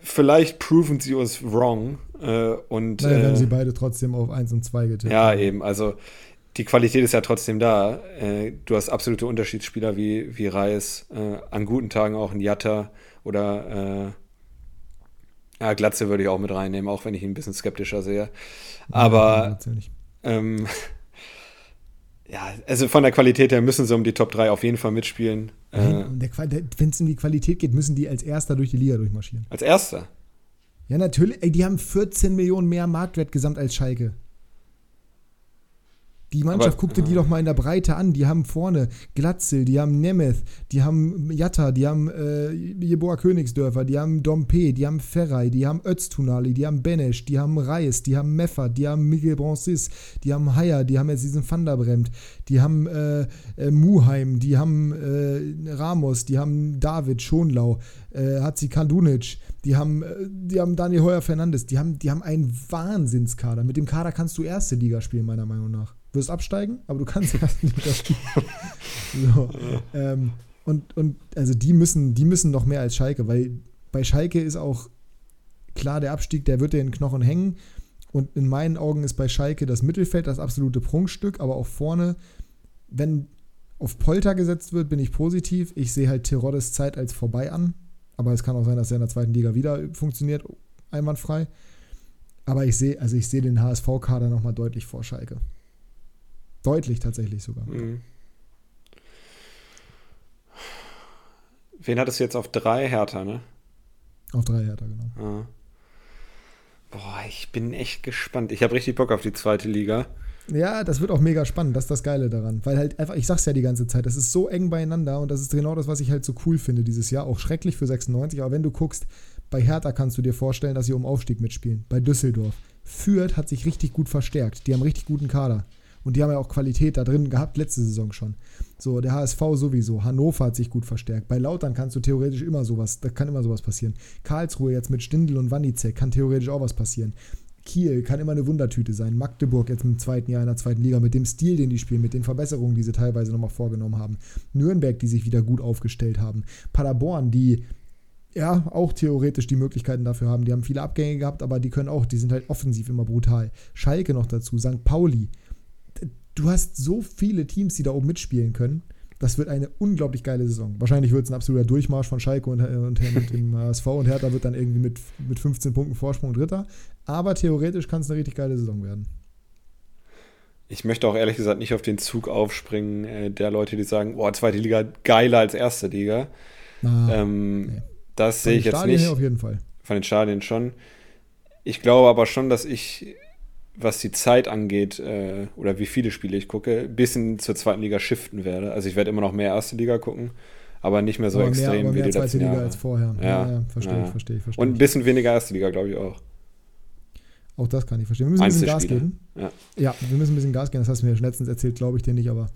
vielleicht proven sie uns wrong. Äh, und Naja, werden äh, sie beide trotzdem auf 1 und 2 getippt. ja, eben. Also die Qualität ist ja trotzdem da. Äh, du hast absolute Unterschiedsspieler wie, wie Reis, äh, an guten Tagen auch ein Jatta oder äh, ja, Glatze würde ich auch mit reinnehmen, auch wenn ich ihn ein bisschen skeptischer sehe. Aber Ja, ähm, ja, also von der Qualität her müssen sie um die Top 3 auf jeden Fall mitspielen. Wenn es um die Qualität geht, müssen die als Erster durch die Liga durchmarschieren. als erster. Ja, natürlich. Ey, die haben 14 Millionen mehr Marktwert gesamt als Schalke. Die Mannschaft, Aber- guck dir die doch mal in der Breite an. Die haben vorne Glatzel, die haben Nemeth, die haben Jatta, die haben äh, Jeboa Königsdörfer, die haben Dompe, die haben Ferrei, die haben Öztunali, die haben Benesch, die haben Reis, die haben Meffert, die haben Miguel Bronsis, die haben Haier, die haben jetzt diesen Van der Bremt, die haben äh, äh, Muheim, die haben äh, Ramos, die haben David Schonlau, äh, Hatzi Kandunic, die haben, äh, die haben Daniel Heuer Fernandes, die haben, die haben einen Wahnsinnskader. Mit dem Kader kannst du erste Liga spielen, meiner Meinung nach. Wirst absteigen, aber du kannst erste Liga spielen. so. ähm, und, und also die müssen, die müssen noch mehr als Schalke, weil bei Schalke ist auch klar, der Abstieg, der wird dir in den Knochen hängen. Und in meinen Augen ist bei Schalke das Mittelfeld das absolute Prunkstück, aber auch vorne, wenn auf Polter gesetzt wird, bin ich positiv. Ich sehe halt Teroddes Zeit als vorbei an. Aber es kann auch sein, dass er in der zweiten Liga wieder funktioniert, einwandfrei. Aber ich sehe, also ich sehe den HSV-Kader nochmal deutlich vor Schalke. Deutlich tatsächlich sogar. Mhm. Wen hat es jetzt auf drei Hertha, ne? Auf drei Hertha, genau. Ja. Boah, ich bin echt gespannt. Ich habe richtig Bock auf die zweite Liga. Ja, das wird auch mega spannend. Das ist das Geile daran. Weil halt einfach, ich sag's ja die ganze Zeit, das ist so eng beieinander und das ist genau das, was ich halt so cool finde dieses Jahr. Auch schrecklich für 96, aber wenn du guckst, bei Hertha kannst du dir vorstellen, dass sie um Aufstieg mitspielen. Bei Düsseldorf. Fürth hat sich richtig gut verstärkt. Die haben richtig guten Kader. Und die haben ja auch Qualität da drin gehabt, letzte Saison schon. So, der HSV sowieso. Hannover hat sich gut verstärkt. Bei Lautern kannst du theoretisch immer sowas, da kann immer sowas passieren. Karlsruhe jetzt mit Stindl und Wanizek kann theoretisch auch was passieren. Kiel kann immer eine Wundertüte sein. Magdeburg jetzt im zweiten Jahr in der zweiten Liga mit dem Stil, den die spielen, mit den Verbesserungen, die sie teilweise nochmal vorgenommen haben. Nürnberg, die sich wieder gut aufgestellt haben. Paderborn, die ja auch theoretisch die Möglichkeiten dafür haben. Die haben viele Abgänge gehabt, aber die können auch, die sind halt offensiv immer brutal. Schalke noch dazu, St. Pauli, du hast so viele Teams, die da oben mitspielen können. Das wird eine unglaublich geile Saison. Wahrscheinlich wird es ein absoluter Durchmarsch von Schalke und, und, und dem HSV und Hertha wird dann irgendwie mit, mit 15 Punkten Vorsprung Dritter. Aber theoretisch kann es eine richtig geile Saison werden. Ich möchte auch ehrlich gesagt nicht auf den Zug aufspringen äh, der Leute, die sagen, boah, zweite Liga geiler als erste Liga. Ah, ähm, nee. Das sehe ich jetzt Stadien nicht. auf jeden Fall. Von den Stadien schon. Ich glaube aber schon, dass ich was die Zeit angeht äh, oder wie viele Spiele ich gucke, ein bisschen zur zweiten Liga shiften werde. Also ich werde immer noch mehr erste Liga gucken, aber nicht mehr so aber extrem mehr, aber wie die letzten Liga Jahre. als vorher. Ja, ja, ja verstehe ja. ich, verstehe ich, verstehe Und ein bisschen weniger erste Liga, glaube ich auch. Auch das kann ich verstehen. Wir müssen ein bisschen Gas geben. Ja. ja, wir müssen ein bisschen Gas geben. Das hast du mir letztens erzählt, glaube ich dir nicht, aber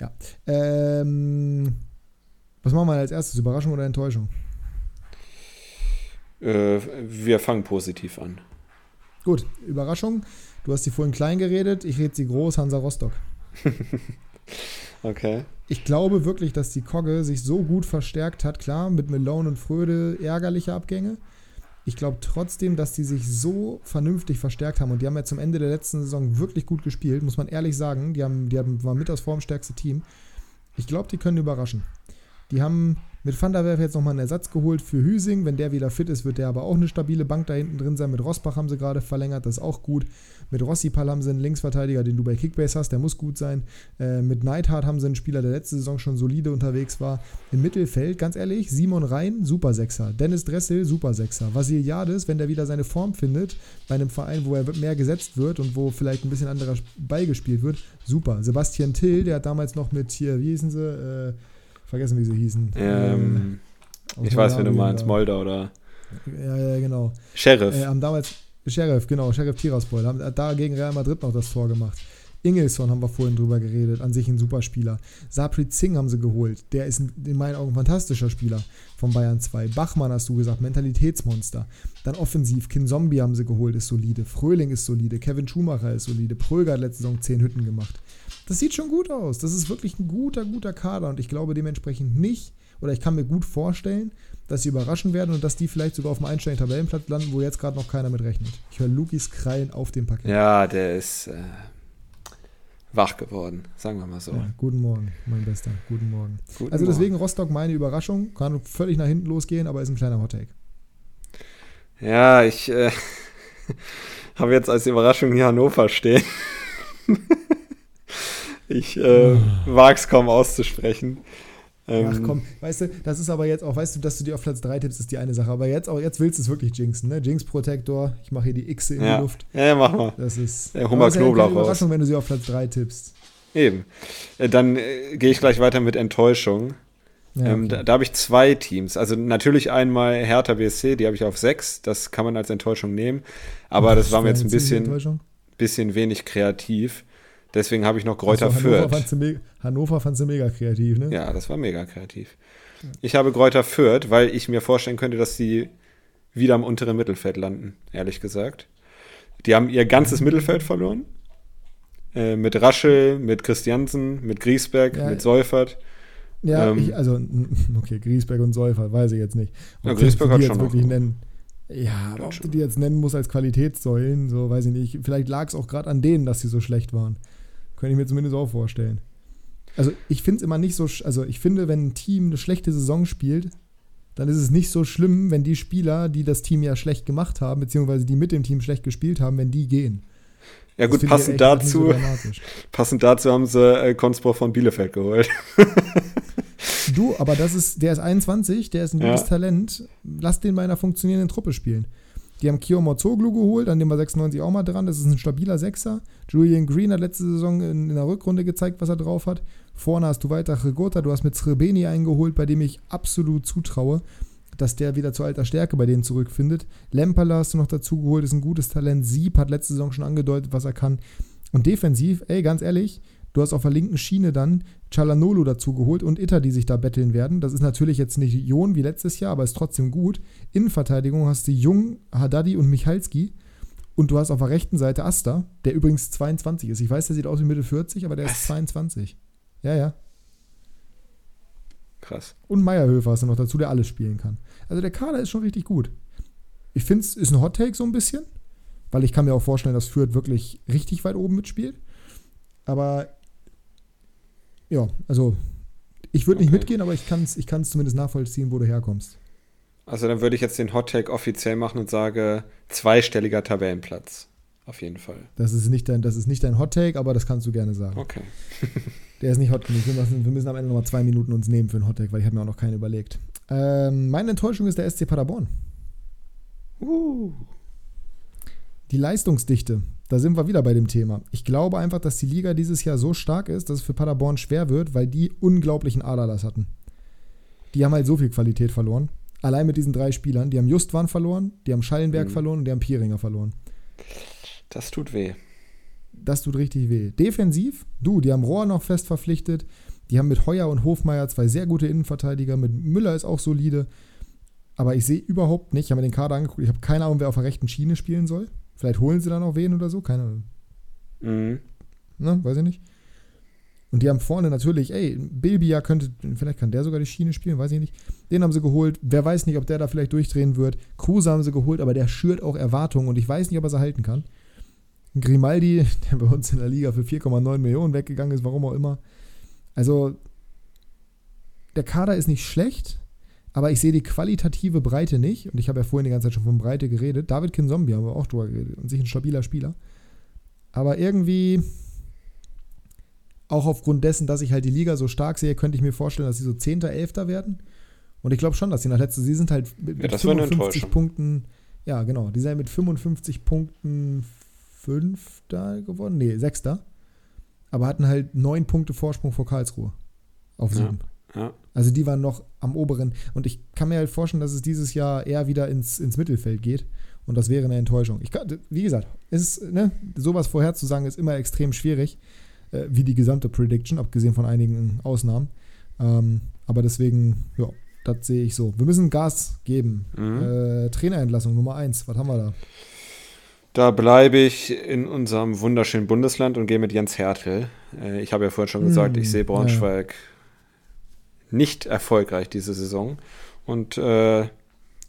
ja. Ähm, was machen wir als erstes? Überraschung oder Enttäuschung? Äh, wir fangen positiv an. Gut, Überraschung. Du hast sie vorhin klein geredet, ich rede sie groß, Hansa Rostock. okay. Ich glaube wirklich, dass die Kogge sich so gut verstärkt hat. Klar, mit Malone und Fröde ärgerliche Abgänge. Ich glaube trotzdem, dass die sich so vernünftig verstärkt haben und die haben ja zum Ende der letzten Saison wirklich gut gespielt, muss man ehrlich sagen. Die, haben, die haben, waren mit das formstärkste Team. Ich glaube, die können überraschen. Die haben mit Van der Werf jetzt nochmal einen Ersatz geholt für Hüsing. Wenn der wieder fit ist, wird der aber auch eine stabile Bank da hinten drin sein. Mit Rosbach haben sie gerade verlängert, das ist auch gut. Mit Rossipal haben sie einen Linksverteidiger, den du bei Kickbase hast, der muss gut sein. Äh, mit Neidhardt haben sie einen Spieler, der letzte Saison schon solide unterwegs war. Im Mittelfeld, ganz ehrlich, Simon Rhein, Super Sechser. Dennis Dressel, Super Sechser. Vasiliades, wenn der wieder seine Form findet, bei einem Verein, wo er mehr gesetzt wird und wo vielleicht ein bisschen anderer Ball gespielt wird, super. Sebastian Till, der hat damals noch mit hier, wie hießen sie, äh, vergessen, wie sie hießen. Ähm, äh, ich weiß, wenn du meinst, Moldau oder. Ja, ja, genau. Sheriff. Äh, haben damals, Sheriff, genau, Sheriff Tiraspol, haben da gegen Real Madrid noch das Tor gemacht. Ingelsson haben wir vorhin drüber geredet, an sich ein super Spieler. Sapri Zing haben sie geholt, der ist in meinen Augen ein fantastischer Spieler von Bayern 2. Bachmann hast du gesagt, Mentalitätsmonster. Dann offensiv, Kin Zombie haben sie geholt, ist solide. Fröhling ist solide, Kevin Schumacher ist solide. Pröger hat letzte Saison 10 Hütten gemacht. Das sieht schon gut aus. Das ist wirklich ein guter, guter Kader und ich glaube dementsprechend nicht, oder ich kann mir gut vorstellen, dass sie überraschen werden und dass die vielleicht sogar auf dem einstelligen Tabellenplatz landen, wo jetzt gerade noch keiner mit rechnet. Ich höre Lukis Krallen auf dem Paket. Ja, der ist äh, wach geworden, sagen wir mal so. Ja, guten Morgen, mein Bester. Guten Morgen. Guten also deswegen Morgen. Rostock meine Überraschung. Kann völlig nach hinten losgehen, aber ist ein kleiner Hottake. Ja, ich äh, habe jetzt als Überraschung hier Hannover stehen. Ich äh, wage es kaum auszusprechen. Ähm, Ach komm, weißt du, das ist aber jetzt auch, weißt du, dass du dir auf Platz 3 tippst, ist die eine Sache. Aber jetzt auch, jetzt willst du es wirklich jinxen, ne? Jinx Protektor, ich mache hier die X in ja. die Luft. Ja, ja, mach mal. Das ist. Ja, Hummer Knoblauch ja Überraschung, raus. wenn du sie auf Platz 3 tippst. Eben. Äh, dann äh, gehe ich gleich weiter mit Enttäuschung. Ja, ähm, da, da habe ich zwei Teams. Also natürlich einmal Hertha BSC, die habe ich auf 6. Das kann man als Enttäuschung nehmen. Aber das, das war mir jetzt ein bisschen, bisschen wenig kreativ. Deswegen habe ich noch Gräuter also, Hannover Fürth. Fandst Hannover fandst du mega kreativ, ne? Ja, das war mega kreativ. Ich habe Gräuter Fürth, weil ich mir vorstellen könnte, dass sie wieder im unteren Mittelfeld landen, ehrlich gesagt. Die haben ihr ganzes Mittelfeld verloren. Äh, mit Raschel, mit Christiansen, mit Griesberg, ja, mit Seufert. Ja, ähm, ich, also, okay, Griesberg und Seufert, weiß ich jetzt nicht. ja, Griesberg hat schon wirklich nennen. Ja, aber ob du die jetzt nennen musst als Qualitätssäulen, so weiß ich nicht. Vielleicht lag es auch gerade an denen, dass sie so schlecht waren. Könnte ich mir zumindest auch vorstellen. Also ich finde es immer nicht so, also ich finde, wenn ein Team eine schlechte Saison spielt, dann ist es nicht so schlimm, wenn die Spieler, die das Team ja schlecht gemacht haben, beziehungsweise die mit dem Team schlecht gespielt haben, wenn die gehen. Ja gut, passend dazu, passend dazu haben sie äh, Konspor von Bielefeld geholt. du, aber das ist, der ist 21, der ist ein gutes ja. Talent. Lass den bei einer funktionierenden Truppe spielen. Die haben Kio Morzoglu geholt, an dem war 96 auch mal dran. Das ist ein stabiler Sechser. Julian Green hat letzte Saison in, in der Rückrunde gezeigt, was er drauf hat. Vorne hast du weiter Regota, du hast mit Srebeni eingeholt, bei dem ich absolut zutraue, dass der wieder zu alter Stärke bei denen zurückfindet. Lemperler hast du noch dazu geholt, ist ein gutes Talent. Sieb hat letzte Saison schon angedeutet, was er kann. Und defensiv, ey, ganz ehrlich, du hast auf der linken Schiene dann Chalanolo dazu geholt und Itter, die sich da betteln werden. Das ist natürlich jetzt nicht Jon wie letztes Jahr, aber ist trotzdem gut. Innenverteidigung hast du Jung, Haddadi und Michalski. Und du hast auf der rechten Seite Asta, der übrigens 22 ist. Ich weiß, der sieht aus wie Mitte 40, aber der was? ist 22. Ja, ja. Krass. Und Meierhöfer hast du noch dazu, der alles spielen kann. Also der Kader ist schon richtig gut. Ich finde es ist ein Hot Take so ein bisschen, weil ich kann mir auch vorstellen, dass Fürth wirklich richtig weit oben mitspielt. Aber ja, also ich würde nicht okay. mitgehen, aber ich kann es ich zumindest nachvollziehen, wo du herkommst. Also dann würde ich jetzt den Hot Take offiziell machen und sage zweistelliger Tabellenplatz. Auf jeden Fall. Das ist nicht dein, das ist nicht dein Hot Take, aber das kannst du gerne sagen. Okay. Der ist nicht hot genug. Wir müssen, wir müssen am Ende nochmal zwei Minuten uns nehmen für einen Hottag, weil ich habe mir auch noch keinen überlegt. Ähm, meine Enttäuschung ist der SC Paderborn. Uh. Die Leistungsdichte, da sind wir wieder bei dem Thema. Ich glaube einfach, dass die Liga dieses Jahr so stark ist, dass es für Paderborn schwer wird, weil die unglaublichen Aderlass hatten. Die haben halt so viel Qualität verloren. Allein mit diesen drei Spielern. Die haben Justwan verloren, die haben Schallenberg mhm. verloren und die haben Pieringer verloren. Das tut weh das tut richtig weh. Defensiv, du, die haben Rohr noch fest verpflichtet. Die haben mit Heuer und Hofmeier zwei sehr gute Innenverteidiger. Mit Müller ist auch solide. Aber ich sehe überhaupt nicht, ich habe mir den Kader angeguckt, ich habe keine Ahnung, wer auf der rechten Schiene spielen soll. Vielleicht holen sie da noch wen oder so, keine Ahnung. Mhm. Ne, weiß ich nicht. Und die haben vorne natürlich, ey, Bilbia könnte, vielleicht kann der sogar die Schiene spielen, weiß ich nicht. Den haben sie geholt. Wer weiß nicht, ob der da vielleicht durchdrehen wird. Kruse haben sie geholt, aber der schürt auch Erwartungen und ich weiß nicht, ob er sie halten kann. Grimaldi, der bei uns in der Liga für 4,9 Millionen weggegangen ist, warum auch immer. Also, der Kader ist nicht schlecht, aber ich sehe die qualitative Breite nicht. Und ich habe ja vorhin die ganze Zeit schon von Breite geredet. David Kinzombie haben wir auch drüber geredet. Und sich ein stabiler Spieler. Aber irgendwie, auch aufgrund dessen, dass ich halt die Liga so stark sehe, könnte ich mir vorstellen, dass sie so 10., 11. werden. Und ich glaube schon, dass sie nach letzter, sie sind halt mit, ja, 55 Punkten, ja genau, die sind mit 55 Punkten Fünfter geworden? Nee, Sechster. Aber hatten halt neun Punkte Vorsprung vor Karlsruhe. Auf sieben. Ja, ja. Also die waren noch am oberen. Und ich kann mir halt vorstellen, dass es dieses Jahr eher wieder ins, ins Mittelfeld geht. Und das wäre eine Enttäuschung. Ich wie gesagt, ist, ne, sowas vorherzusagen ist immer extrem schwierig, äh, wie die gesamte Prediction, abgesehen von einigen Ausnahmen. Ähm, aber deswegen, ja, das sehe ich so. Wir müssen Gas geben. Mhm. Äh, Trainerentlassung Nummer eins. Was haben wir da? Da bleibe ich in unserem wunderschönen Bundesland und gehe mit Jens Hertel. Äh, ich habe ja vorhin schon gesagt, mm, ich sehe Braunschweig ja. Nicht erfolgreich diese Saison. Und äh,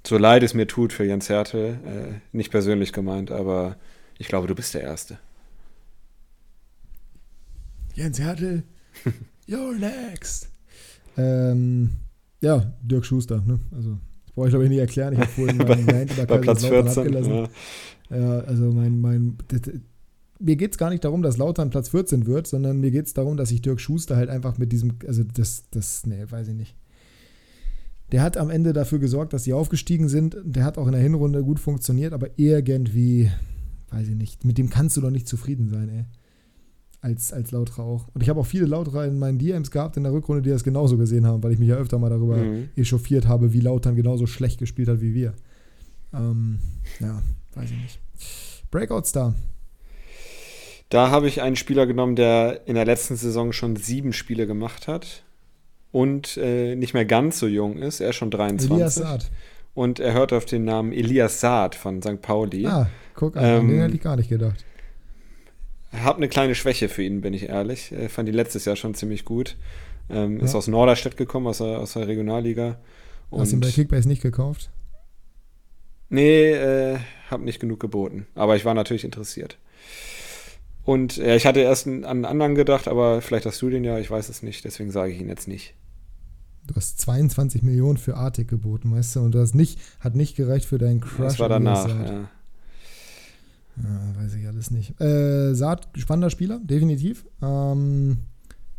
so leid es mir tut für Jens Hertel, äh, nicht persönlich gemeint, aber ich glaube, du bist der Erste. Jens Hertel, you're next. ähm, ja, Dirk Schuster, ne? Also, das brauche ich glaube ich nicht erklären. Ich habe vorhin meinen bei, bei Platz 14. Ja. Ja, also mein, mein, mir geht es gar nicht darum, dass Lautern Platz 14 wird, sondern mir geht es darum, dass sich Dirk Schuster halt einfach mit diesem, also das, das, nee, weiß ich nicht. Der hat am Ende dafür gesorgt, dass sie aufgestiegen sind. Der hat auch in der Hinrunde gut funktioniert, aber irgendwie, weiß ich nicht, mit dem kannst du doch nicht zufrieden sein, ey. Als, als Lauterer auch. Und ich habe auch viele Lauterer in meinen DMs gehabt in der Rückrunde, die das genauso gesehen haben, weil ich mich ja öfter mal darüber mhm. echauffiert habe, wie Lautern genauso schlecht gespielt hat wie wir. Ähm, ja, weiß ich nicht. Breakout-Star. Da habe ich einen Spieler genommen, der in der letzten Saison schon sieben Spiele gemacht hat und äh, nicht mehr ganz so jung ist. Er ist schon 23. Elias Saad. Und er hört auf den Namen Elias Saad von St. Pauli. Ah, guck an, ähm, den hätte ich gar nicht gedacht. Hab eine kleine Schwäche für ihn, bin ich ehrlich. Ich fand ihn letztes Jahr schon ziemlich gut. Ähm, ja. Ist aus Norderstedt gekommen, aus der, aus der Regionalliga. Hast du ihn bei Kickbase nicht gekauft? Nee, äh, hab nicht genug geboten. Aber ich war natürlich interessiert. Und äh, ich hatte erst an einen anderen gedacht, aber vielleicht hast du den ja, ich weiß es nicht, deswegen sage ich ihn jetzt nicht. Du hast 22 Millionen für Artik geboten, weißt du, und das nicht, hat nicht gereicht für deinen Crush. Das war danach, ja. ja. weiß ich alles nicht. Äh, Saat, spannender Spieler, definitiv. Ähm,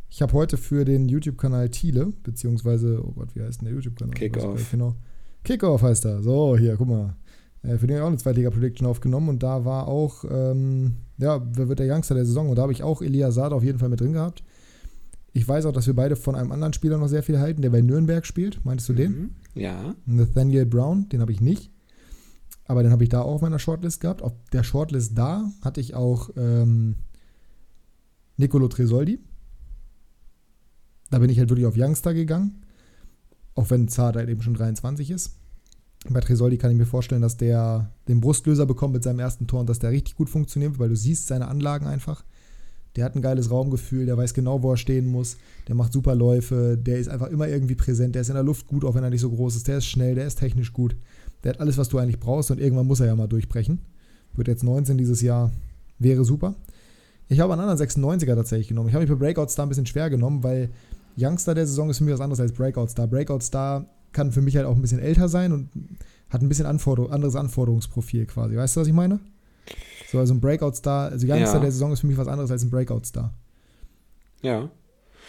ich habe heute für den YouTube-Kanal Thiele, beziehungsweise, oh Gott, wie heißt denn der YouTube-Kanal? Kickoff. Genau. Kickoff heißt er. So, hier, guck mal. Äh, für den habe ich auch eine Zweitliga-Prediction aufgenommen und da war auch, ähm, ja, wer wird der Youngster der Saison? Und da habe ich auch Elia Saad auf jeden Fall mit drin gehabt. Ich weiß auch, dass wir beide von einem anderen Spieler noch sehr viel halten, der bei Nürnberg spielt. Meintest du den? Mhm. Ja. Nathaniel Brown, den habe ich nicht. Aber den habe ich da auch auf meiner Shortlist gehabt. Auf der Shortlist da hatte ich auch ähm, Nicolo Tresoldi. Da bin ich halt wirklich auf Youngster gegangen. Auch wenn Zart halt eben schon 23 ist. Bei Tresoldi kann ich mir vorstellen, dass der den Brustlöser bekommt mit seinem ersten Tor und dass der richtig gut funktioniert, weil du siehst seine Anlagen einfach. Der hat ein geiles Raumgefühl, der weiß genau, wo er stehen muss, der macht super Läufe, der ist einfach immer irgendwie präsent, der ist in der Luft gut, auch wenn er nicht so groß ist, der ist schnell, der ist technisch gut. Der hat alles, was du eigentlich brauchst und irgendwann muss er ja mal durchbrechen. Wird jetzt 19 dieses Jahr, wäre super. Ich habe einen anderen 96er tatsächlich genommen. Ich habe mich bei Breakouts da ein bisschen schwer genommen, weil Youngster der Saison ist für mich was anderes als Breakout Star. Breakout Star kann für mich halt auch ein bisschen älter sein und hat ein bisschen Anforder anderes Anforderungsprofil quasi. Weißt du, was ich meine? So, also ein Breakout Star, also Youngster ja. der Saison ist für mich was anderes als ein Breakout Star. Ja.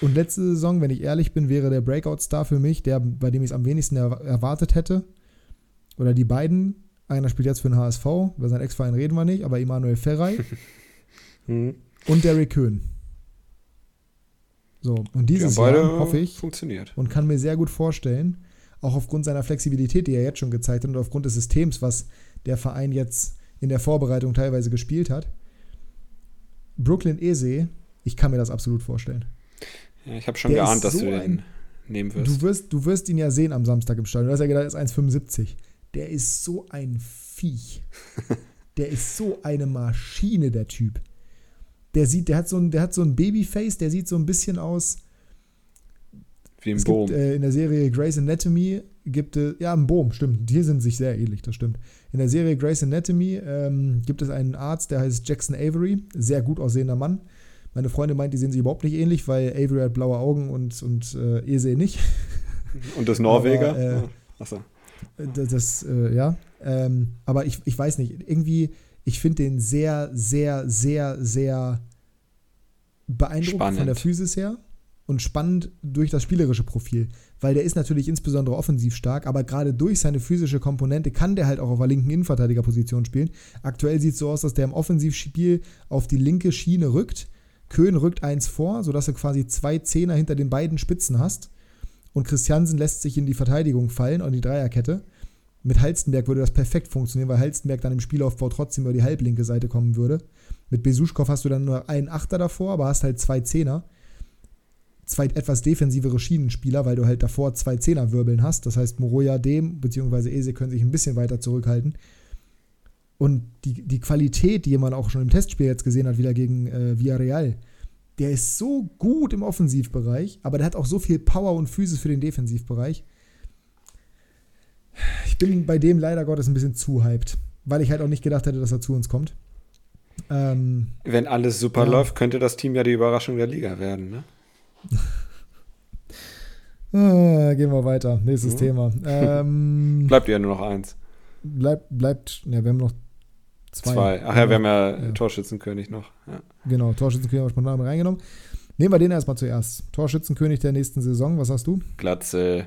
Und letzte Saison, wenn ich ehrlich bin, wäre der Breakout Star für mich, der, bei dem ich es am wenigsten er erwartet hätte. Oder die beiden. Einer spielt jetzt für den HSV, über seinen Ex-Verein reden wir nicht, aber Emanuel Ferrei. hm. Und Derrick Köhn. So, und dieses Jahr hoffe ich funktioniert. und kann mir sehr gut vorstellen, auch aufgrund seiner Flexibilität, die er jetzt schon gezeigt hat und aufgrund des Systems, was der Verein jetzt in der Vorbereitung teilweise gespielt hat. Brooklyn Eze, ich kann mir das absolut vorstellen. Ja, ich habe schon der geahnt, dass so du den ein, nehmen wirst. Du, wirst. du wirst ihn ja sehen am Samstag im Stadion. Du hast ja gedacht, er ist 1,75. Der ist so ein Viech. der ist so eine Maschine, der Typ der sieht, der hat so ein, der hat so ein Babyface, der sieht so ein bisschen aus. Wie ein Boom. Gibt, äh, in der Serie Grey's Anatomy gibt es, ja, ein Boom, stimmt. Die sind sich sehr ähnlich, das stimmt. In der Serie Grey's Anatomy ähm, gibt es einen Arzt, der heißt Jackson Avery, sehr gut aussehender Mann. Meine Freundin meint, die sehen sich überhaupt nicht ähnlich, weil Avery hat blaue Augen und, und äh, Ese nicht. Und das Norweger? Aber, äh, Achso. Das, das äh, ja. Ähm, aber ich, ich weiß nicht, irgendwie ich finde den sehr, sehr, sehr, sehr beeindruckend spannend. von der Physis her und spannend durch das spielerische Profil, weil der ist natürlich insbesondere offensiv stark, aber gerade durch seine physische Komponente kann der halt auch auf der linken Innenverteidigerposition spielen. Aktuell sieht es so aus, dass der im Offensivspiel auf die linke Schiene rückt. Köhn rückt eins vor, sodass du quasi zwei Zehner hinter den beiden Spitzen hast. Und Christiansen lässt sich in die Verteidigung fallen, und die Dreierkette. Mit Halstenberg würde das perfekt funktionieren, weil Halstenberg dann im Spielaufbau trotzdem über die halblinke Seite kommen würde. Mit Besuschkow hast du dann nur einen Achter davor, aber hast halt zwei Zehner. Zwei etwas defensivere Schienenspieler, weil du halt davor zwei Zehner-Wirbeln hast. Das heißt, Moroja, Dem bzw. Ese können sich ein bisschen weiter zurückhalten. Und die, die Qualität, die man auch schon im Testspiel jetzt gesehen hat, wieder gegen äh, Villarreal, der ist so gut im Offensivbereich, aber der hat auch so viel Power und Physis für den Defensivbereich ich bin bei dem leider Gottes ein bisschen zu hyped, weil ich halt auch nicht gedacht hätte, dass er zu uns kommt. Ähm, Wenn alles super ja. läuft, könnte das Team ja die Überraschung der Liga werden, ne? ah, gehen wir weiter. Nächstes mhm. Thema. Ähm, bleibt ja nur noch eins. Bleibt, bleibt, ja, wir haben noch zwei. Zwei. Ach ja, wir haben ja, ja. Torschützenkönig noch. Ja. Genau, Torschützenkönig haben wir spontan reingenommen. Nehmen wir den erstmal zuerst. Torschützenkönig der nächsten Saison, was hast du? Glatze.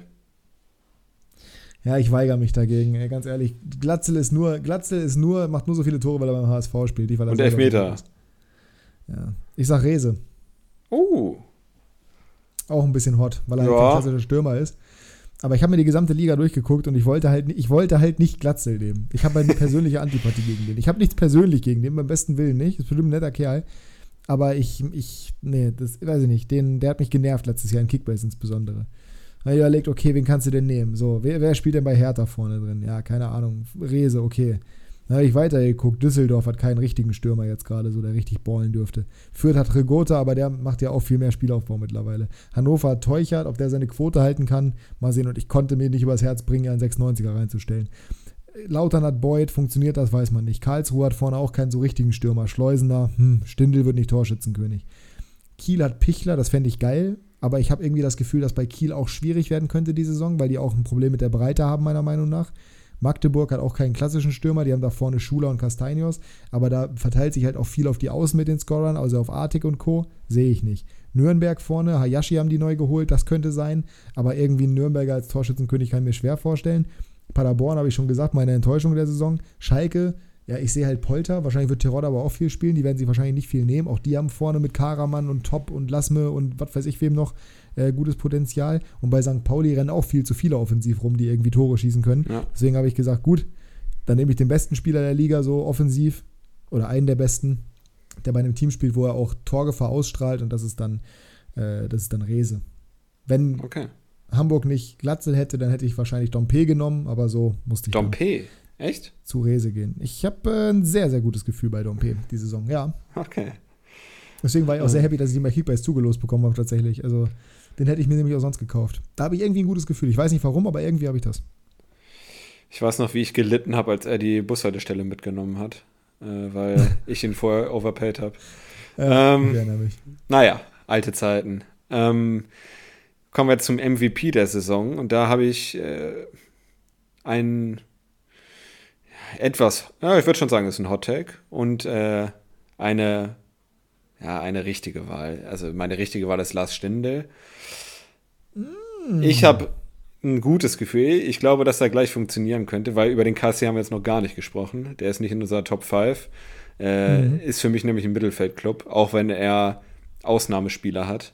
Ja, ich weigere mich dagegen, ey, ganz ehrlich. Glatzel ist nur, Glatzel ist nur, macht nur so viele Tore, weil er beim HSV spielt. Nicht, weil er Und Elfmeter. Ja. Ich sag Rese. Oh. Auch ein bisschen hot, weil er halt ja. ein klassischer Stürmer ist. Aber ich habe mir die gesamte Liga durchgeguckt und ich wollte halt, ich wollte halt nicht Glatzel nehmen. Ich habe eine persönliche Antipathie gegen den. Ich habe nichts persönlich gegen den, beim besten Willen nicht. Ist bestimmt ein netter Kerl. Aber ich, ich, nee, das weiß ich nicht. Den, der hat mich genervt letztes Jahr in Kickbase insbesondere. Dann überlegt, okay, wen kannst du denn nehmen? So, wer, wer spielt denn bei Hertha vorne drin? Ja, keine Ahnung. Rese, okay. Dann habe ich weitergeguckt. Düsseldorf hat keinen richtigen Stürmer jetzt gerade, so der richtig ballen dürfte. Fürth hat Regota, aber der macht ja auch viel mehr Spielaufbau mittlerweile. Hannover hat Teuchert, ob der seine Quote halten kann, mal sehen. Und ich konnte mir nicht übers Herz bringen, einen 96er reinzustellen. Lautern hat Boyd, funktioniert das, weiß man nicht. Karlsruhe hat vorne auch keinen so richtigen Stürmer. Schleusener, hm, Stindel wird nicht Torschützenkönig. Kiel hat Pichler, das fände ich geil, aber ich habe irgendwie das Gefühl, dass bei Kiel auch schwierig werden könnte die Saison, weil die auch ein Problem mit der Breite haben, meiner Meinung nach. Magdeburg hat auch keinen klassischen Stürmer, die haben da vorne Schuler und Castanios, aber da verteilt sich halt auch viel auf die Außen mit den Scorern, also auf Artik und Co. Sehe ich nicht. Nürnberg vorne, Hayashi haben die neu geholt, das könnte sein, aber irgendwie Nürnberger als Torschützenkönig kann ich mir schwer vorstellen. Paderborn habe ich schon gesagt, meine Enttäuschung der Saison. Schalke, ja, ich sehe halt Polter. Wahrscheinlich wird Tirol aber auch viel spielen. Die werden sich wahrscheinlich nicht viel nehmen. Auch die haben vorne mit Karaman und Top und Lasme und was weiß ich wem noch äh, gutes Potenzial. Und bei St. Pauli rennen auch viel zu viele offensiv rum, die irgendwie Tore schießen können. Ja. Deswegen habe ich gesagt, gut, dann nehme ich den besten Spieler der Liga so offensiv oder einen der besten, der bei einem Team spielt, wo er auch Torgefahr ausstrahlt und das ist dann, äh, das ist dann Rese. Wenn okay. Hamburg nicht Glatzel hätte, dann hätte ich wahrscheinlich Dompe genommen, aber so musste ich. Dompe? Echt? Zu Rese gehen. Ich habe äh, ein sehr, sehr gutes Gefühl bei Dompe die Saison, ja. Okay. Deswegen war ich auch sehr happy, dass ich ihn bei Kickbase zugelost bekommen habe, tatsächlich. Also, den hätte ich mir nämlich auch sonst gekauft. Da habe ich irgendwie ein gutes Gefühl. Ich weiß nicht warum, aber irgendwie habe ich das. Ich weiß noch, wie ich gelitten habe, als er die Bushaltestelle mitgenommen hat, äh, weil ich ihn vorher overpaid habe. Ja, ähm, ich. Naja, alte Zeiten. Ähm, kommen wir zum MVP der Saison und da habe ich äh, ein etwas, ja, ich würde schon sagen, es ist ein Hot Take und äh, eine, ja, eine richtige Wahl. Also meine richtige Wahl ist Lars Stindl. Mm. Ich habe ein gutes Gefühl. Ich glaube, dass er gleich funktionieren könnte, weil über den KC haben wir jetzt noch gar nicht gesprochen. Der ist nicht in unserer Top 5. Äh, mhm. Ist für mich nämlich ein Mittelfeldclub, auch wenn er Ausnahmespieler hat.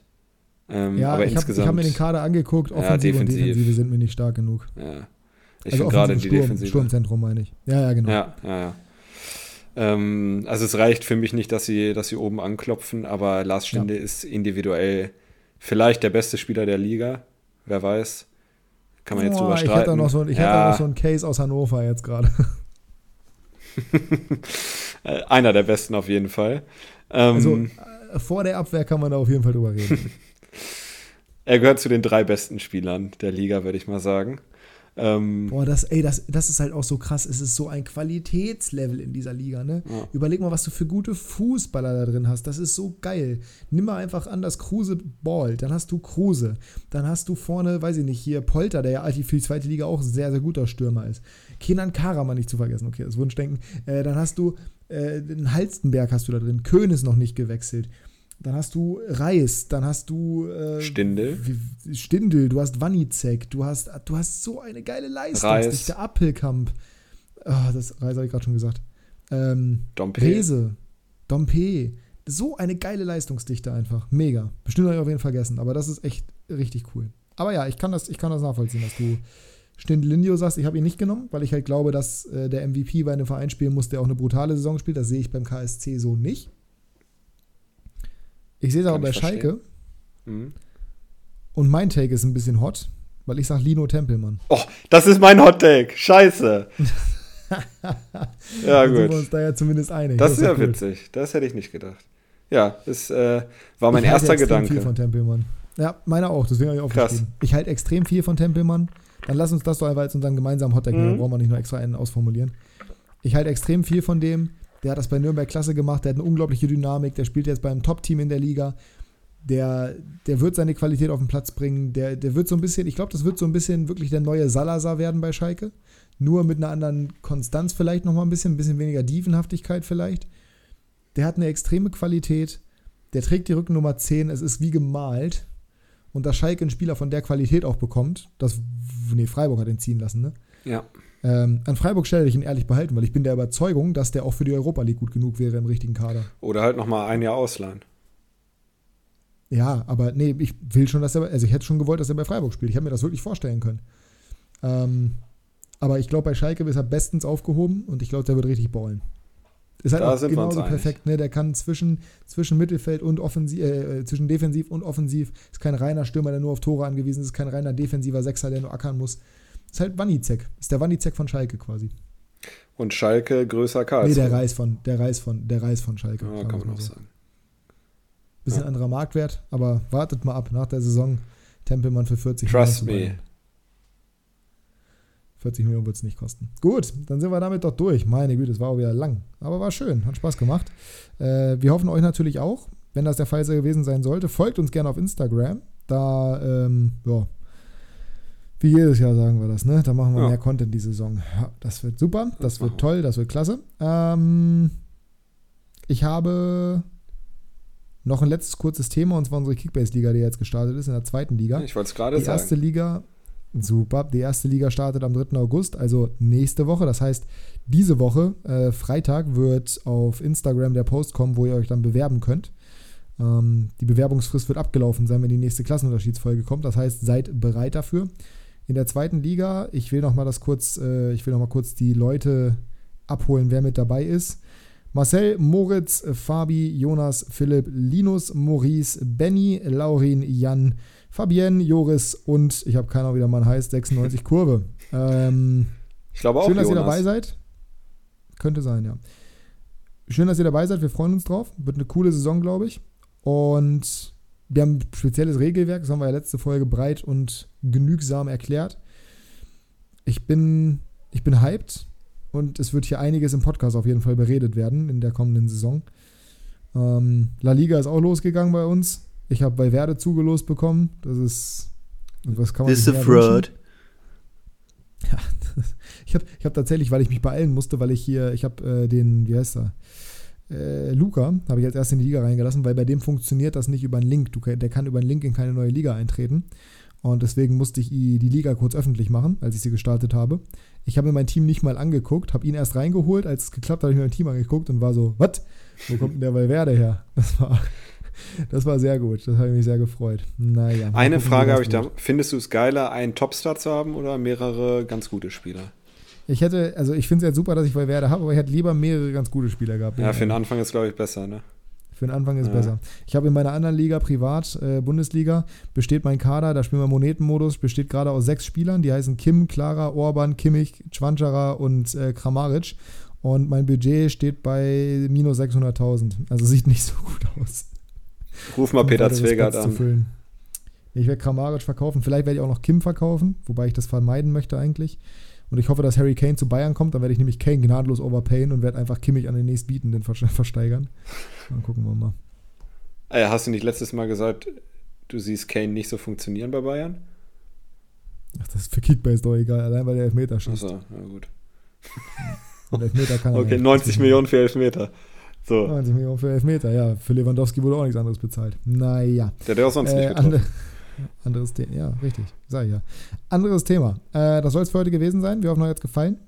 Ähm, ja, aber ich habe hab mir den Kader angeguckt, Offensive ja, und Defensive sind mir nicht stark genug. Ja. Ich also gerade die Sturm, Defensive. Sturmzentrum meine ich. Ja, ja, genau. Ja, ja, ja. Ähm, also es reicht für mich nicht, dass sie, dass sie oben anklopfen, aber Lars Stinde ja. ist individuell vielleicht der beste Spieler der Liga. Wer weiß. Kann man jetzt drüber streiten. Ich hätte auch noch so, ich ja. noch so einen Case aus Hannover jetzt gerade. Einer der besten auf jeden Fall. Ähm, also äh, vor der Abwehr kann man da auf jeden Fall drüber reden. er gehört zu den drei besten Spielern der Liga, würde ich mal sagen. Ähm, Boah, das, ey, das, das ist halt auch so krass. Es ist so ein Qualitätslevel in dieser Liga, ne? Ja. Überleg mal, was du für gute Fußballer da drin hast. Das ist so geil. Nimm mal einfach an, dass Kruse ballt. Dann hast du Kruse. Dann hast du vorne, weiß ich nicht, hier Polter, der ja für die zweite Liga auch ein sehr, sehr guter Stürmer ist. Kenan Karaman nicht zu vergessen. Okay, das Wunschdenken. Äh, dann hast du äh, den Halstenberg hast du da drin. Köhn ist noch nicht gewechselt. Dann hast du Reis, dann hast du äh, Stindel. Stindel, du hast Wanizek, du hast, du hast so eine geile Leistungsdichte. Appelkamp. Oh, das Reis habe ich gerade schon gesagt. Ähm, Dompe. Rese, Dompe. So eine geile Leistungsdichte einfach. Mega. Bestimmt habe ich auf jeden Fall vergessen, aber das ist echt richtig cool. Aber ja, ich kann das, ich kann das nachvollziehen, dass du Stindlindio sagst, ich habe ihn nicht genommen, weil ich halt glaube, dass äh, der MVP bei einem Verein spielen muss, der auch eine brutale Saison spielt. Das sehe ich beim KSC so nicht. Ich sehe es aber bei Schalke. Mhm. Und mein Take ist ein bisschen hot, weil ich sage Lino Tempelmann. Oh, das ist mein Hot Take. Scheiße. ja, gut. Sind wir uns da ja zumindest einig. Das, das ist ja cool. witzig. Das hätte ich nicht gedacht. Ja, das äh, war mein ich erster halte Gedanke. viel von Tempelmann. Ja, meiner auch. Deswegen habe ich aufgeschrieben. Krass. Ich halte extrem viel von Tempelmann. Dann lass uns das doch einfach als unseren gemeinsamen Hot Take mhm. nehmen. Da brauchen wir nicht nur extra einen ausformulieren. Ich halte extrem viel von dem. Der hat das bei Nürnberg klasse gemacht, der hat eine unglaubliche Dynamik, der spielt jetzt beim Top-Team in der Liga. Der, der wird seine Qualität auf den Platz bringen. Der, der wird so ein bisschen, ich glaube, das wird so ein bisschen wirklich der neue Salazar werden bei Schalke. Nur mit einer anderen Konstanz vielleicht nochmal ein bisschen, ein bisschen weniger Dievenhaftigkeit vielleicht. Der hat eine extreme Qualität. Der trägt die Rückennummer 10. Es ist wie gemalt. Und dass Schalke einen Spieler von der Qualität auch bekommt, das, nee, Freiburg hat ihn ziehen lassen, ne? Ja. Ähm, an Freiburg stelle ich ihn ehrlich behalten, weil ich bin der Überzeugung, dass der auch für die Europa League gut genug wäre im richtigen Kader. Oder halt nochmal ein Jahr ausleihen. Ja, aber nee, ich will schon, dass er, also ich hätte schon gewollt, dass er bei Freiburg spielt. Ich habe mir das wirklich vorstellen können. Ähm, aber ich glaube, bei Schalke ist er bestens aufgehoben und ich glaube, der wird richtig ballen. Ist halt da auch genauso perfekt, ne? Der kann zwischen, zwischen Mittelfeld und offensiv, äh, zwischen defensiv und offensiv. Ist kein reiner Stürmer, der nur auf Tore angewiesen ist, ist kein reiner defensiver Sechser, der nur ackern muss. Ist halt Wanizek. Ist der Wanizek von Schalke quasi. Und Schalke größer Karlsruhe. Nee, der Reis von, der Reis von, der Reis von Schalke. Ja, kann man auch so. sagen. Bisschen ja. anderer Marktwert, aber wartet mal ab. Nach der Saison Tempelmann für 40 Trust me. 40 Millionen wird es nicht kosten. Gut, dann sind wir damit doch durch. Meine Güte, es war auch wieder lang. Aber war schön, hat Spaß gemacht. Äh, wir hoffen euch natürlich auch, wenn das der Fall gewesen sein sollte. Folgt uns gerne auf Instagram. Da, ähm, ja, wie jedes Jahr sagen wir das, ne? Da machen wir ja. mehr Content die Saison. Ja, das wird super, das, wird toll, das wird klasse. Ähm, ich habe noch ein letztes kurzes Thema, und zwar unsere Kickbase-Liga, die jetzt gestartet ist, in der zweiten Liga. Ich wollte es gerade sagen. Die erste Liga, super, die erste Liga startet am 3. August, also nächste Woche. Das heißt, diese Woche, äh, Freitag, wird auf Instagram der Post kommen, wo ihr euch dann bewerben könnt. Ähm, die Bewerbungsfrist wird abgelaufen sein, wenn die nächste Klassenunterschiedsfolge kommt. Das heißt, seid bereit dafür. In der zweiten Liga, ich will noch mal das kurz, äh, ich will noch mal kurz die Leute abholen, wer mit dabei ist. Marcel, Moritz, Fabi, Jonas, Philipp, Linus, Maurice, Benny, Laurin, Jan, Fabienne, Joris und ich habe keine Ahnung, wie der Mann heißt, 96 Kurve. Ähm, ich glaube auch. Schön, dass Jonas. ihr dabei seid. Könnte sein, ja. Schön, dass ihr dabei seid. Wir freuen uns drauf. Wird eine coole Saison, glaube ich. Und wir haben ein spezielles Regelwerk. Das haben wir ja letzte Folge breit und genügsam erklärt. Ich bin, ich bin hyped und es wird hier einiges im Podcast auf jeden Fall beredet werden in der kommenden Saison. Ähm, La Liga ist auch losgegangen bei uns. Ich habe bei Werde zugelost bekommen. Das ist. Was kann man This is a fraud. Ja, ich habe ich hab tatsächlich, weil ich mich beeilen musste, weil ich hier, ich habe äh, den, wie heißt er? Äh, Luca habe ich als erst in die Liga reingelassen, weil bei dem funktioniert das nicht über einen Link. Du, der kann über einen Link in keine neue Liga eintreten. Und deswegen musste ich die Liga kurz öffentlich machen, als ich sie gestartet habe. Ich habe mir mein Team nicht mal angeguckt, habe ihn erst reingeholt. Als es geklappt hat, habe ich mir mein Team angeguckt und war so, was? Wo kommt denn der Valverde her? Das war, das war sehr gut. Das habe ich mich sehr gefreut. Naja. Eine gucken, Frage habe ich da. Findest du es geiler, einen Topstar zu haben oder mehrere ganz gute Spieler? Ich hätte, also ich finde es jetzt super, dass ich Valverde habe, aber ich hätte lieber mehrere ganz gute Spieler gehabt. Ja, für den Anfang ist, glaube ich, besser, ne? Für den Anfang ist Ja. besser. Ich habe in meiner anderen Liga, Privat, äh, Bundesliga, besteht mein Kader, da spielen wir Monetenmodus, besteht gerade aus sechs Spielern, die heißen Kim, Clara, Orban, Kimmich, Schwanschara und äh, Kramaric. Und mein Budget steht bei minus 600.000. Also sieht nicht so gut aus. Ruf mal um Peter Zwegert an. füllen. Ich werde Kramaric verkaufen. Vielleicht werde ich auch noch Kim verkaufen, wobei ich das vermeiden möchte eigentlich. Und ich hoffe, dass Harry Kane zu Bayern kommt. Dann werde ich nämlich Kane gnadlos overpayen und werde einfach Kimmich an den nächstbietenden ver- versteigern. Dann gucken wir mal. Äh, hast du nicht letztes Mal gesagt, du siehst Kane nicht so funktionieren bei Bayern? Ach, das ist für Kickbase doch egal, allein weil der Elfmeter schießt. Achso, ja gut. Und Elfmeter kann er Okay, nicht. 90 Millionen für Elfmeter. So, 90 Millionen für Elfmeter, ja. Für Lewandowski wurde auch nichts anderes bezahlt. Naja. der hat ja auch sonst nicht Äh, getroffen. Ande, anderes Thema, ja, richtig, sag ich ja. Anderes Thema. Äh, das soll es für heute gewesen sein. Wir hoffen, euch hat gefallen.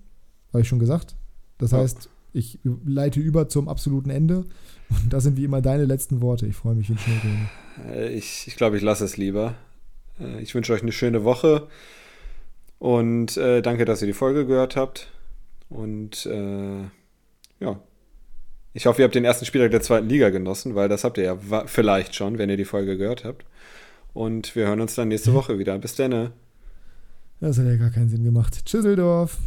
Habe ich schon gesagt. Das Ja. heißt, ich leite über zum absoluten Ende. Und das sind wie immer deine letzten Worte. Ich freue mich ein Schnurrkönig. Äh, Ich, ich glaube, ich lasse es lieber. Äh, Ich wünsche euch eine schöne Woche und äh, danke, dass ihr die Folge gehört habt. Und äh, ja, ich hoffe, ihr habt den ersten Spieltag der zweiten Liga genossen, weil das habt ihr ja vielleicht schon, wenn ihr die Folge gehört habt. Und wir hören uns dann nächste Woche wieder. Bis dann. Das hat ja gar keinen Sinn gemacht. Tschüsseldorf.